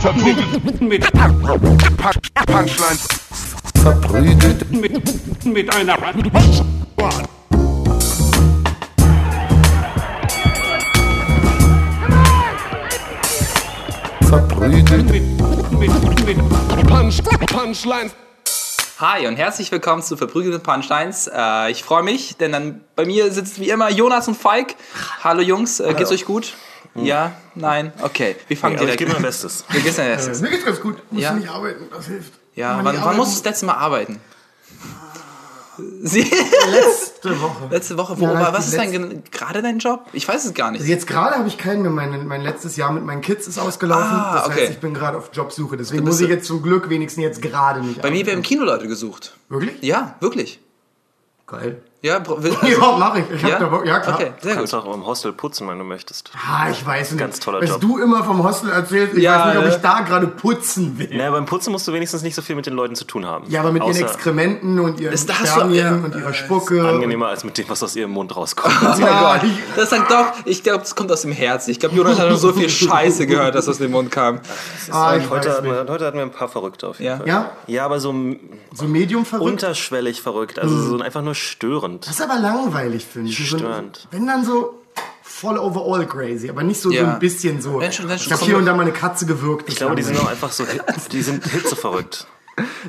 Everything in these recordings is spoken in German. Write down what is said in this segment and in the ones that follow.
Verprügelt mit Punchlines. verprügelt, Mit, mit einer verprügelt, mit, mit, mit Punch, Punchlines. Hi und herzlich willkommen zu Verprügelte Punchlines. Äh, ich freue mich, denn dann bei mir sitzt wie immer Jonas und Falk. Hallo Jungs, äh, geht's euch gut? Ja? Nein? Okay, wir fangen Ja, aber ich direkt gebe mein Bestes. Wir erstes. Mir geht's ganz gut. Muss Ja. nicht arbeiten, das hilft. Ja, wann, wann musst du das letzte Mal arbeiten? Sie, Letzte Woche. letzte Woche. Wo, Ja, was ist dein, gerade dein Job? Ich weiß es gar nicht. Also jetzt gerade habe ich keinen mehr. Mein, mein letztes Jahr mit meinen Kids ist ausgelaufen. Ah, das okay. heißt, ich bin gerade auf Jobsuche. Deswegen muss ich jetzt zum Glück wenigstens jetzt gerade nicht Bei mir arbeiten. werden im Kino Leute gesucht. Wirklich? Ja, wirklich. Geil. Ja, will- Ja, mach ich. Ich hab ja? da Bock. Ja, klar. Okay, sehr Du kannst gut. auch im Hostel putzen, wenn du möchtest. Ah, ich weiß nicht. Ganz toller Was Job. du immer vom Hostel erzählst, ich Ja, weiß nicht, ob ich da gerade putzen will. Naja, beim Putzen musst du wenigstens nicht so viel mit den Leuten zu tun haben. Ja, aber mit ihren Außer Exkrementen und ihren Ist das so- Spermien ja, und ihrer Spucke. Angenehmer als mit dem, was aus ihrem Mund rauskommt. Oh Ja, ich- Das sagt doch, ich glaube, das kommt aus dem Herzen. Ich glaube, Jonas hat noch so viel Scheiße gehört, dass aus dem Mund kam. Ah, ich heute, weiß hatten nicht. wir, heute hatten wir ein paar Verrückte auf jeden Ja. Fall. Ja? Ja, aber so So Medium verrückt. unterschwellig verrückt. Also so einfach nur störend. Das ist aber langweilig, finde ich. So- Störend. Wenn dann so voll overall crazy, aber nicht so, so Ja. ein bisschen so. Wenn schon- wenn ich habe hier und da mal eine Katze gewürgt. Ich glaube, die sind auch einfach so, die sind hitzeverrückt.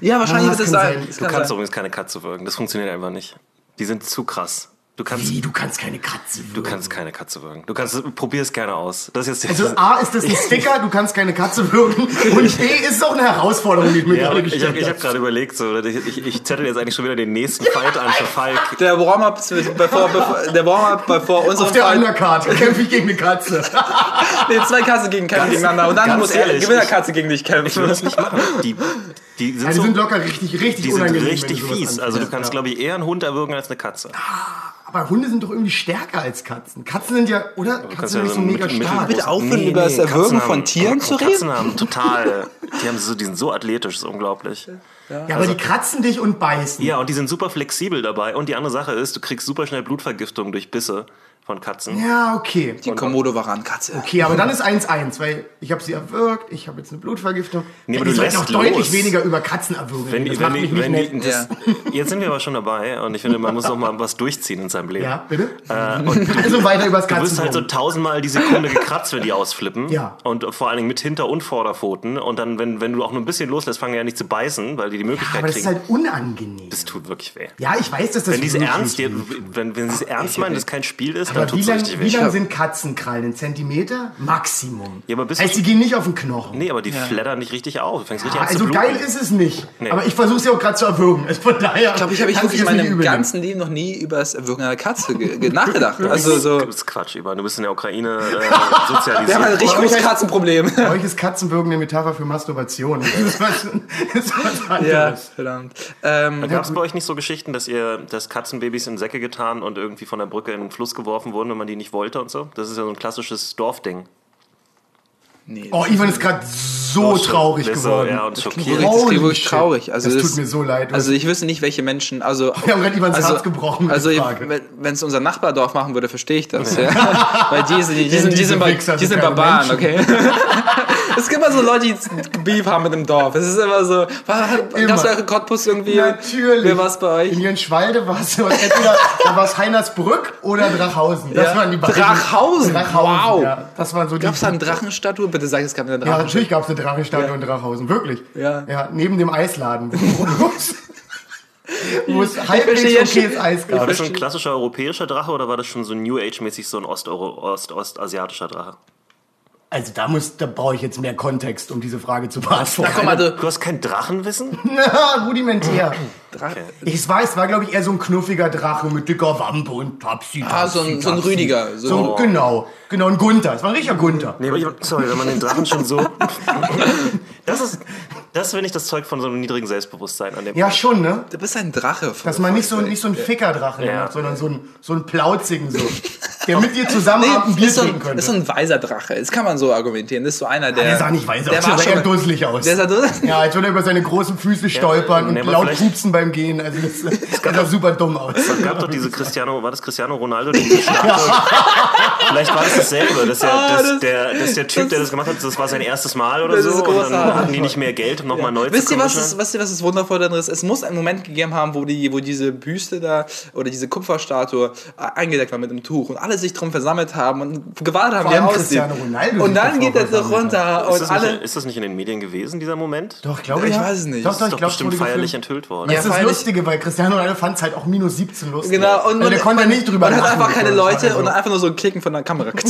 Ja, wahrscheinlich Ah, es das kann sein. sein. Du kann kannst sein. übrigens keine Katze würgen. Das funktioniert einfach nicht. Die sind zu krass. Du kannst, Wie, du kannst keine Katze du würgen. kannst keine Katze würgen. Du kannst, probier es gerne aus. Das ist jetzt Also A, ist das ein Sticker, du kannst keine Katze würgen. Und B, ist es auch eine Herausforderung, die ich mir Ja, gerade ich habe gestellt ich hab habe. gerade überlegt, so, ich, ich, ich zettel jetzt eigentlich schon wieder den nächsten Fight an für Falk. Der Warm-up bevor, bevor, der Warm-up bevor unserem Auf der Fight- Undercard kämpfe ich gegen eine Katze. Nee, zwei Katzen gegen kämpfen gegeneinander und dann muss die ehrlich, Gewinnerkatze gegen dich Ich will kämpfen. das nicht machen. Die, die sind, Ja, die so, sind locker richtig, richtig die sind richtig du fies. Also du kannst, ja. glaube ich, eher einen Hund erwürgen als eine Katze. Aber Hunde sind doch irgendwie stärker als Katzen. Katzen sind ja, oder? Katzen kannst sind ja nicht so mega mit- mit- stark. Bitte aufhören, über das Katzen Erwürgen haben- von Tieren zu Katzen reden. haben total, die, haben so, die sind so athletisch, ist unglaublich. Ja, aber die kratzen dich und beißen. Ja, und die sind super flexibel dabei. Und die andere Sache ist, du kriegst super schnell Blutvergiftung durch Bisse von Katzen. Ja, okay. Die Komodo-Varan-Katze. Okay, aber dann ist 1-1, weil ich habe sie erwürgt, ich habe jetzt eine Blutvergiftung. Nee, aber die du lässt auch deutlich los. weniger über Katzen erwürgen. Wenn das wenn macht die, wenn die, das, Jetzt sind wir aber schon dabei und ich finde, man muss auch mal was durchziehen in seinem Leben. Ja, bitte? Äh, und du, Also weiter übers du wirst halt so tausendmal die Sekunde gekratzt, wenn die ausflippen. Ja. Und vor allen Dingen mit Hinter- und Vorderpfoten. Und dann, wenn, wenn du auch nur ein bisschen loslässt, fangen die ja nicht zu beißen, weil die die Möglichkeit aber das ist kriegen. halt unangenehm. das tut wirklich weh. Ja, ich weiß, dass das Wenn die es ernst, weh wenn, wenn sie es ernst meinen, dass kein Spiel ist, dann Aber tut wie es lang, richtig wie lang sind Katzenkrallen? Ein Zentimeter? Maximum. Ja, aber heißt, die gehen nicht auf den Knochen. Nee, aber die flattern nicht richtig auf. Du fängst richtig an also zu geil ist es nicht. Nee. Aber ich versuche es ja auch gerade zu erwürgen. Also von daher. Ich glaube, ich habe ich wirklich in meinem ganzen Leben noch nie über das Erwürgen einer Katze ge ge nachgedacht. Also so. Das ist Quatsch, Ivan. Du bist in der Ukraine äh, Wir haben ein sozialisiert. richtig großes ich- Katzenproblem. Bei euch ist Katzenwürgen eine Metapher für Masturbation. Das ist was, das ist was anderes. verdammt. Ähm, Gab es bei euch nicht so Geschichten, dass ihr das Katzenbabys in Säcke getan und irgendwie von der Brücke in den Fluss geworfen wurden, wenn man die nicht wollte und so? Das ist ja so ein klassisches Dorfding. nee, Oh, Ivan ist gerade so traurig so, geworden. Ja, und das schockiert. klingt wirklich, das klingt wirklich traurig. Also Das tut mir so leid. Also ich wüsste nicht, welche Menschen, also... Wir haben gerade Ivans also, Herz gebrochen Also wenn es unser Nachbardorf machen würde, verstehe ich das. Ja. Weil die, sind- die, die, sind, die, diese sind, die sind sind keine Barbaren, Menschen. okay? es gibt immer so Leute, die Beef haben mit dem Dorf. Es ist immer so... Gab es bei Cottbus irgendwie... Natürlich. Wer war es bei euch? In Jönschwalde war es entweder da war es Heinersbrück oder Drachhausen. Das Ja. waren die beiden. Drachhausen? Drachhausen, Wow. ja. Das waren so die. Gab es da eine Drachenstatue? Bitte sag, es gab eine Ja, Drachenstatue. natürlich gab es eine Drachenstatue in Drachhausen. Wirklich. Ja. Ja, neben dem Eisladen. Wo es- Wo es verstehe halbwegs okayes schon- Eis War gab. das schon ein klassischer europäischer Drache oder war das schon so New Age-mäßig so ein Ost-Euro- Ost- ostasiatischer Drache? Also da muss, da brauche ich jetzt mehr Kontext, um diese Frage zu beantworten. Na komm, also... Du hast kein Drachenwissen? Na, rudimentär. Drache. Ich weiß, es war, glaube ich, eher so ein knuffiger Drache mit dicker Wampe und Tapsi. Ah, so ein, so ein Rüdiger. So, So, ein- Genau, genau, ein Gunther. Es war ein richtiger Gunther. Nee, aber ich, sorry, wenn man den Drachen schon so. Das ist. Das finde ich das Zeug von so einem niedrigen Selbstbewusstsein an dem. Ja, schon, ne? Du bist ein Drache. Dass man nicht so, nicht so ein Fickerdrachen Ja. macht, sondern so ein, so ein plauzigen so. der mit dir zusammen Nee, ein Bier ist, so trinken ein, könnte. ist so ein weiser Drache. Das kann man so argumentieren. Das ist so einer, der. der sah nicht aus, der der war sah schon eher dusselig aus. Der sah dusselig. Ja, als würde er über seine großen Füße stolpern und nee, laut pupsen beim Gehen. Also das, das sah super dumm aus. Es gab doch diese Cristiano, war das Cristiano Ronaldo? Die? Vielleicht war das dasselbe, dass, der, Ah, dass, das- der, dass der Typ, der das gemacht hat, das war sein erstes Mal oder Das so. Und dann hatten die nicht mehr Geld, um nochmal neu Wisst zu ihr, was ist, wisst ihr, was das Wundervolle daran ist? Es muss einen Moment gegeben haben, wo, die, wo diese Büste da oder diese Kupferstatue eingedeckt war mit einem Tuch und alle sich drum versammelt haben und gewartet haben, Vor wie er aussieht. Cristiano Ronaldo Und dann geht er so runter Ist und das, alle. nicht, ist das nicht in den Medien gewesen, dieser Moment? Doch, ich glaube Ich ja. weiß es nicht. Doch, Das doch, Ist ich doch glaube, bestimmt feierlich enthüllt worden. Das ist das. Lustige, weil Cristiano Ronaldo fand es halt auch minus 17 lustig. Genau, und, also der konnte nicht drüber und hat einfach keine Leute also- und einfach nur so ein Klicken von der Kamera.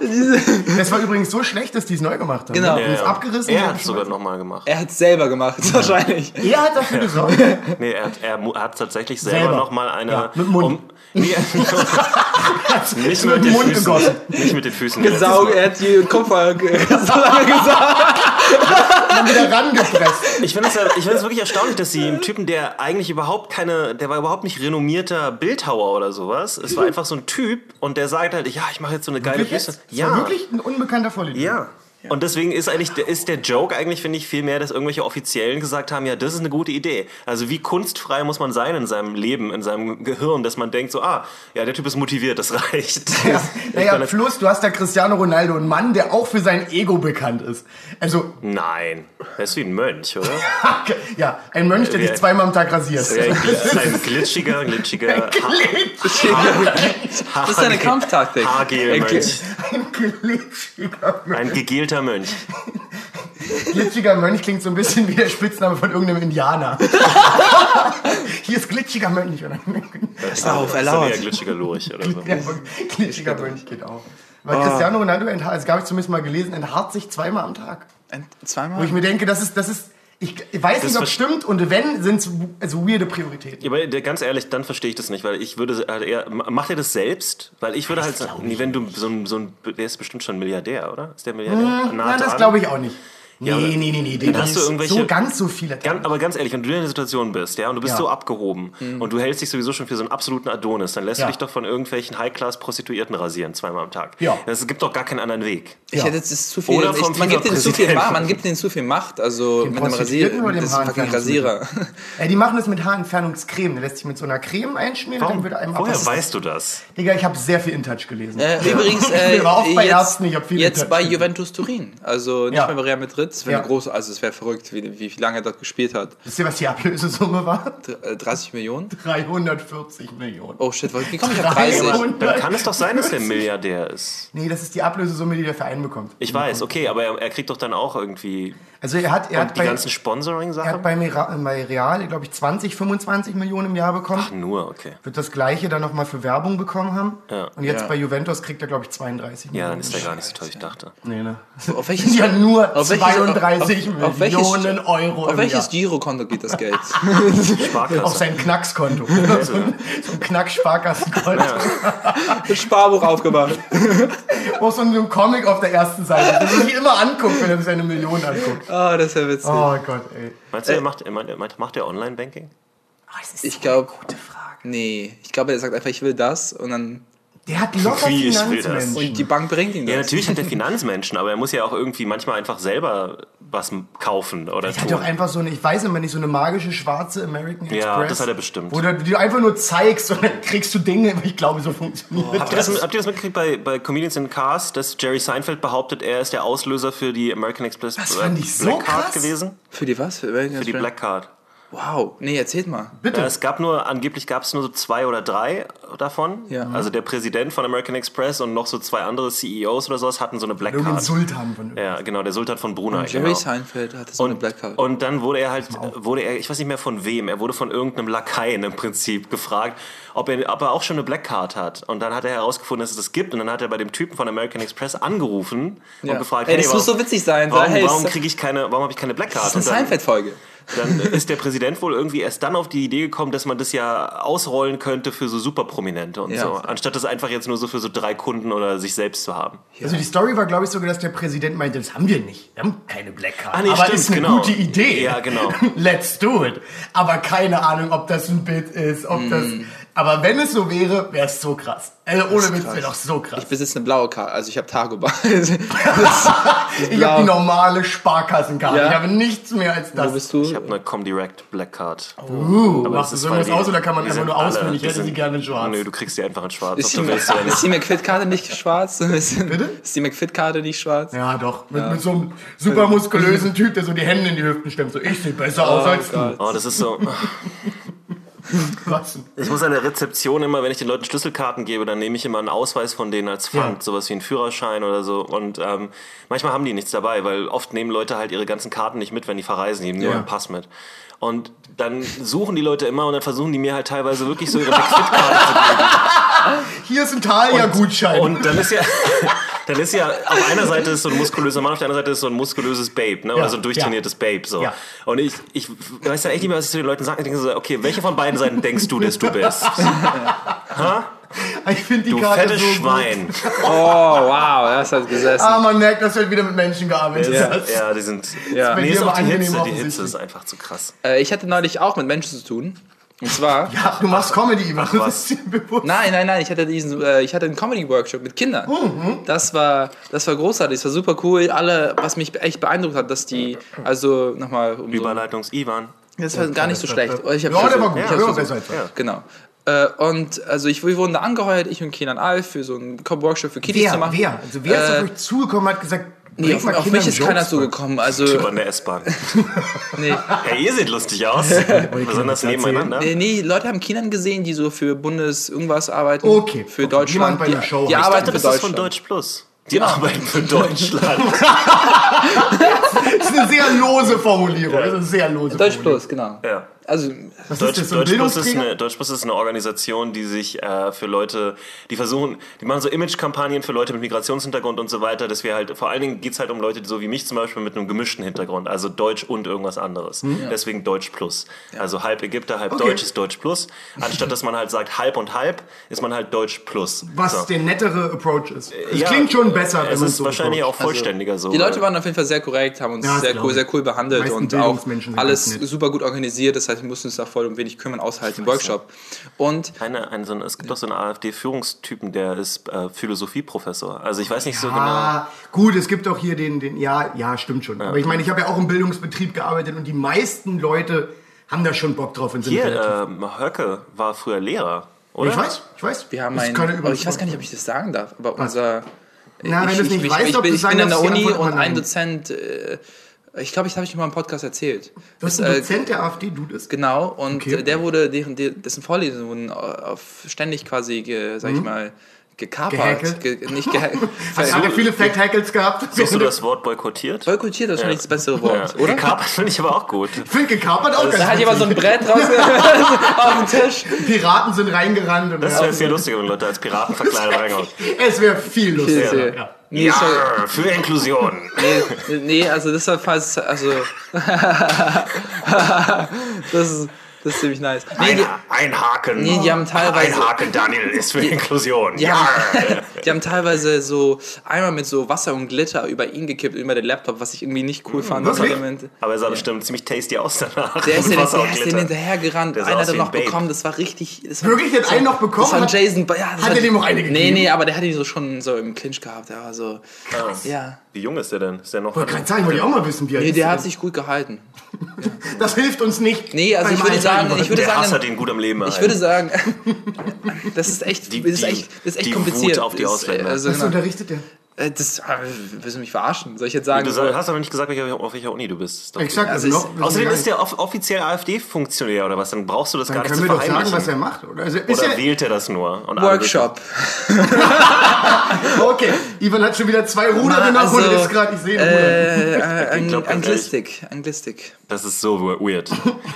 Das war übrigens so schlecht, dass die es neu gemacht haben. Genau. Haben Ja, abgerissen. Er hat es sogar nochmal gemacht. er hat es selber gemacht, wahrscheinlich. Er hat dafür gesorgt. Nee, er hat, er hat tatsächlich selber, Selber. nochmal eine. Ja, mit dem Mund. nee, nicht mit mit, dem den Mund Füßen. gegossen. Nicht mit den Füßen. Gesaugt, er hat die Kupfer so lange gesaugt. Dann wieder rangepresst. Ich finde es ja, ich finde es wirklich erstaunlich, dass sie einen Typen, der eigentlich überhaupt keine, der war überhaupt nicht renommierter Bildhauer oder sowas. Es war einfach so ein Typ und der sagt halt, ja, ich mache jetzt so eine geile Büste. war wirklich ein unbekannter Vollidiot. Ja. Und deswegen ist eigentlich der, ist der Joke eigentlich, finde ich, viel mehr, dass irgendwelche Offiziellen gesagt haben, ja, das ist eine gute Idee. Also wie kunstfrei muss man sein in seinem Leben, in seinem Gehirn, dass man denkt so, ah, ja, der Typ ist motiviert, das reicht. Ja, Ich naja, meine, plus du hast da Cristiano Ronaldo, einen Mann, der auch für sein Ego bekannt ist. Also, Nein, er ist wie ein Mönch, oder? ja, ein Mönch, der Ja. sich zweimal am Tag rasiert. Ja, ein glitschiger, glitschiger, Das ist eine Kampftaktik. Haargel-Mönch. Ein glitschiger Mönch. Ein gegelter Mönch. Glitschiger Mönch klingt so ein bisschen wie der Spitzname von irgendeinem Indianer. Hier ist glitschiger Mönch. Oder? Pass auf, Das ist erlaubt. eher glitschiger Lurch oder so. Glitschiger Mönch geht auch. Weil Cristiano Ronaldo, entha- das habe ich zumindest mal gelesen, enthaart sich zweimal am Tag. Wo Zweimal? ich mir denke, das ist, das ist, ich weiß nicht, ob es stimmt und wenn, sind es also weirde Prioritäten. Ja, aber ganz ehrlich, dann verstehe ich das nicht, weil ich würde halt eher, macht er das selbst? Weil ich würde halt sagen, nee, wenn du so ein, so ein, der ist bestimmt schon Milliardär, oder? Ist der Milliardär? Nein, das glaube ich auch nicht. Nee, Ja, nee, nee, nee. nee hast du irgendwelche- so ganz so viele Ganz, aber ganz ehrlich, wenn du in der Situation bist, ja, und du bist Ja. so abgehoben und du hältst dich sowieso schon für so einen absoluten Adonis, dann lässt Ja. du dich doch von irgendwelchen High-Class-Prostituierten rasieren, zweimal am Tag. Ja. Es gibt doch gar keinen anderen Weg. Ich hätte jetzt zu viel. Oder vom ich, man gibt denen zu viel. Macht. Man gibt denen zu viel Macht. Also mit dem das fucking Haarentfernungsmittel? Rasierer. Ja, die machen das mit Haarentfernungscreme. Der lässt sich mit so einer Creme einschmieren, dann wird einem Woher weißt du das? Digga, ich habe sehr viel InTouch gelesen. Äh, übrigens, äh, Ich war auch bei jetzt, Ärzten, ich viel jetzt bei. Juventus Turin. Also nicht mehr bei Real Madrid. Das wäre Ja. große, also es wäre verrückt, wie, wie lange er dort gespielt hat. Wisst ihr, was die Ablösesumme war? Dr- äh, 30 Millionen? 340 Millionen. Oh shit, wie komme ich auf 30? 300? Dann kann es doch sein, dass der Milliardär ist. Nee, das ist die Ablösesumme, die der Verein bekommt. Ich weiß, okay, aber er, er kriegt doch dann auch irgendwie Also er hat, er und hat, die bei, ganzen er Sponsoring-Sachen. hat bei, Mira- bei Real, glaube ich, 20, 25 Millionen im Jahr bekommen. Nur, okay. Wird das gleiche dann nochmal für Werbung bekommen haben. Ja. Und jetzt Ja. bei Juventus kriegt er, glaube ich, 32 Ja, Millionen. dann ist der gar nicht so toll, ich dachte. Nee, ne? Auf welches, Ja, nur auf welches, 32 auf, auf welches, Millionen Euro Auf im welches. Girokonto geht das Geld? Auf sein Knackskonto. so ein, so ein Knack-Sparkassenkonto. Sparbuch aufgemacht. Auch so ein, so ein Comic auf der ersten Seite, das sich immer anguckt, wenn er sich seine Millionen anguckt. Ah, das ist ja witzig. Oh Gott, ey. Meinst du, er macht, er meint, er meint, macht der Online-Banking? Oh, das ist Ich so glaube, eine gute Frage. nee, ich glaube, er sagt einfach, ich will das und dann Der hat locker Wie, ich. Finanzmenschen. und die Bank bringt ihm das. Ja, natürlich hat er Finanzmenschen, aber er muss ja auch irgendwie manchmal einfach selber was kaufen oder Der hat tun. doch einfach so eine, ich weiß immer nicht, so eine magische schwarze American Express. Ja, das hat er bestimmt. Wo du die einfach nur zeigst und dann kriegst du Dinge, ich glaube, so funktioniert Habt ihr, das, habt ihr das mitgekriegt bei, bei Comedians in Cars, dass Jerry Seinfeld behauptet, er ist der Auslöser für die American Express Das Black, fand ich so Black Card gewesen? Für die was? Für, Für die Black Card. Wow. Nee, erzählt mal. Bitte. Ja, es gab nur, angeblich gab es nur so zwei oder drei davon. Ja. Also der Präsident von American Express und noch so zwei andere CEOs oder sowas hatten so eine Black Card. Sultan von Ja, genau, der Sultan von Brunei. Jerry genau. Seinfeld hatte so eine Black Card. Und dann wurde er halt, wurde er, ich weiß nicht mehr von wem, er wurde von irgendeinem Lakaien im Prinzip gefragt, ob er, ob er auch schon eine Black Card hat. Und dann hat er herausgefunden, dass es das gibt. Und dann hat er bei dem Typen von American Express angerufen Ja. und gefragt, Ey, hey, das muss warum, so witzig sein. warum, hey, warum das kriege ich keine, warum habe ich keine Black Card? ist eine Und Seinfeld-Folge. Dann ist der Präsident wohl irgendwie erst dann auf die Idee gekommen, dass man das ja ausrollen könnte für so Superprominente und Ja. so, anstatt das einfach jetzt nur so für so drei Kunden oder sich selbst zu haben. Also die Story war, glaube ich, sogar, dass der Präsident meinte, das haben wir nicht. Wir haben keine Black Card. Ah, nee, aber stimmt, ist eine genau. gute Idee. Ja, genau. Let's do it. Aber keine Ahnung, ob das ein Bit ist, ob das... Aber wenn es so wäre, wäre es so krass. Also ohne Witz wäre doch so krass. Ich besitze eine blaue Karte, also ich habe Tagobar. Ich habe die normale Sparkassenkarte. Ja. Ich habe nichts mehr als das. Wo bist du? Ich habe eine Comdirect Black Card. Uh, Aber machst du so weil was die- aus oder kann man die einfach nur auswählen? Ich hätte sie gerne in schwarz. Nö, du kriegst die einfach in schwarz. Ist die, du willst ist die McFit-Karte nicht schwarz? Bitte? Ist die McFit-Karte nicht schwarz? Ja, doch. Mit, mit so einem super muskulösen Typ, der so die Hände in die Hüften stemmt. So, ich sehe besser aus als Gott. Oh, das ist so. Was? Ich muss an der Rezeption immer, wenn ich den Leuten Schlüsselkarten gebe, dann nehme ich immer einen Ausweis von denen als Pfand, Ja. sowas wie einen Führerschein oder so. Und ähm, manchmal haben die nichts dabei, weil oft nehmen Leute halt ihre ganzen Karten nicht mit, wenn die verreisen, die nehmen nur Ja. einen Pass mit. Und dann suchen die Leute immer und dann versuchen die mir halt teilweise wirklich so ihre McFit-Karte zu geben. Hier ist ein Thalia-Gutschein. Und dann ist ja, dann ist ja, auf einer Seite ist so ein muskulöser Mann, auf der anderen Seite ist so ein muskulöses Babe, ne? Oder Ja, so ein durchtrainiertes Babe, so. Ja. Und ich, ich weiß ja echt nicht mehr, was ich zu den Leuten sage. Ich denke so, okay, welche von beiden Seiten denkst du, dass du bist? ich finde die Du Karte fettes so gut. Schwein. Oh, wow, das hat gesessen. Ah, man merkt, dass du halt wieder mit Menschen gearbeitet Ja, hast. ja, die sind. Ja. Nee, ist aber auch die Hitze. Die. Hitze ist einfach zu krass. Äh, ich hatte neulich auch mit Menschen zu tun. Und zwar. Ja, du machst Comedy, Ivan. Das was. ist dir bewusst. Nein, nein, nein, ich hatte diesen, äh, ich hatte einen Comedy-Workshop mit Kindern. Mhm. Das war, das war großartig, das war super cool. Alle, was mich echt beeindruckt hat, dass die, also nochmal, um so, Überleitungs-Ivan. das war gar nicht so schlecht. Ich hab Ja, der war gut. ich hab's war versucht. besser das. Genau. Äh, und also ich, wir wurden da angeheuert, ich und Kenan Alf, für so einen Workshop für Kiddies zu Wer? machen. Wer? Also wer ist Äh, auf euch zugekommen und hat gesagt, Nee, auf, auf mich ist Jokes keiner bei? zugekommen. Also, Typ an der S-Bahn. nee. Ja, ihr seht lustig aus. Besonders nebeneinander. Nee, nee, Leute haben Kindern gesehen, die so für Bundes irgendwas arbeiten. Okay, Für okay. Deutschland. Jemand bei die, einer Show. Die Ich arbeiten Das für ist von Deutschland. Deutsch Plus. Die arbeiten für Deutschland. Das ist eine sehr lose Formulierung. Das ist eine sehr lose Deutsch Formulierung. Plus, genau. Ja. Also, Was Deutsch, ist das, so ein Deutsch, Plus ist eine, ist eine Organisation, die sich äh, für Leute, die versuchen, die machen so Image-Kampagnen für Leute mit Migrationshintergrund und so weiter, dass wir halt, vor allen Dingen geht es halt um Leute, so wie mich zum Beispiel, mit einem gemischten Hintergrund, also Deutsch und irgendwas anderes. Deswegen Deutsch Plus. Also halb Ägypter, halb Okay. Deutsch ist Deutsch Plus. Anstatt dass man halt sagt halb und halb, ist man halt Deutsch Plus. Was So. der nettere Approach ist. Es Ja, klingt schon besser, wenn Es ist so wahrscheinlich auch approacht. vollständiger so. die Leute waren auf jeden Fall sehr korrekt, haben uns Ja, sehr cool, sehr cool behandelt und auch alles super gut organisiert. Das heißt, wir mussten uns da voll um wenig kümmern, außer halt den Workshop. Und Eine, ein, so ein, es gibt doch so einen AfD-Führungstypen, der ist äh, Philosophieprofessor. Also ich weiß nicht so genau. Ah, gut, es gibt auch hier den, den ja, ja, stimmt schon. Aber ich meine, ich habe ja auch im Bildungsbetrieb gearbeitet und die meisten Leute haben da schon Bock drauf und sind Hier, relativ. ähm, Höcke war früher Lehrer, oder? ich weiß, ich weiß. wir haben Das ist ein, keine aber ich weiß gar nicht, ob ich das sagen darf, aber unser... Na, wenn ich, du es ich, nicht ich, weißt, ich, du ich bin sagen an der Uni und ein. Dozent... Äh, ich glaube, ich habe ich mal im Podcast erzählt. Du hast Das, einen äh, Dozent der AfD, du das? Genau, und Okay. äh, der wurde, deren, der- dessen Vorlesungen wurden auf ständig quasi, ge, sag ich mal, gekapert. Mhm. Ge, nicht gehackelt. Hat er viele Fact-Hackles gehabt? Hast du das Wort boykottiert? Boykottiert ist wahrscheinlich das bessere Wort, Ja. oder? Gekapert finde ich aber auch gut. Ich finde gekapert auch Da ganz hat jemand so ein. Brett raus auf den Tisch. Piraten sind reingerannt. Und Das ja, wäre viel lustiger, wenn Leute als Piraten verkleidet reinkommen. es wäre viel lustiger. Ja. Nee, Ja, für Inklusion. nee, nee, also war fast, also das ist, das ist ziemlich nice. Nee, Ein, die, ein Haken. Nee, die haben teilweise- Ein Haken, Daniel, ist für Inklusion. die, Ja. haben, die haben teilweise so einmal mit so Wasser und Glitter über ihn gekippt, über den Laptop, was ich irgendwie nicht cool fand. Wirklich? Element. Aber er sah bestimmt ziemlich tasty aus danach. Der ist, den, Wasser der ist den hinterhergerannt. Einer hat er noch Babe. bekommen. Das war richtig. Das war, Wirklich? Hat einen noch bekommen? Das war Hat- Jason. Ja, das hat er dem auch eine gegeben? Nee, nee, aber der hat ihn so schon so im Clinch gehabt. Der war so. Ja. Wie jung ist der denn? Ist der noch? Ich wollte gerade sagen, wollte ich auch mal wissen, wie alt Nee, ist der der hat sich gut gehalten. Das hilft uns nicht. Nee, also ich würde Alter, sagen, ich würde der Hass sagen, hat ihn gut am Leben ich würde sagen, das ist echt, Die- das ist echt, das ist echt die kompliziert. Wut auf die Das, Ausländer. äh, Also, Was genau, unterrichtet der? Äh, das, ah, willst du mich verarschen? Soll ich jetzt sagen? Du sag- hast aber nicht gesagt, welcher- auf welcher Uni du bist. Exakt, Also also ist- noch. wissen Außerdem ist der off offiziell AfD-Funktionär oder was? Dann brauchst du das Dann gar nicht können zu wir doch sagen, verheimlichen. was er macht. Oder, also ist Oder wählt er das nur? Workshop. okay, Ivan hat schon wieder zwei Ruder Na, genommen und also, ist gerade, ich sehe. Äh, äh, Ich glaub, Anglistik. Anglistik. Das ist so weird.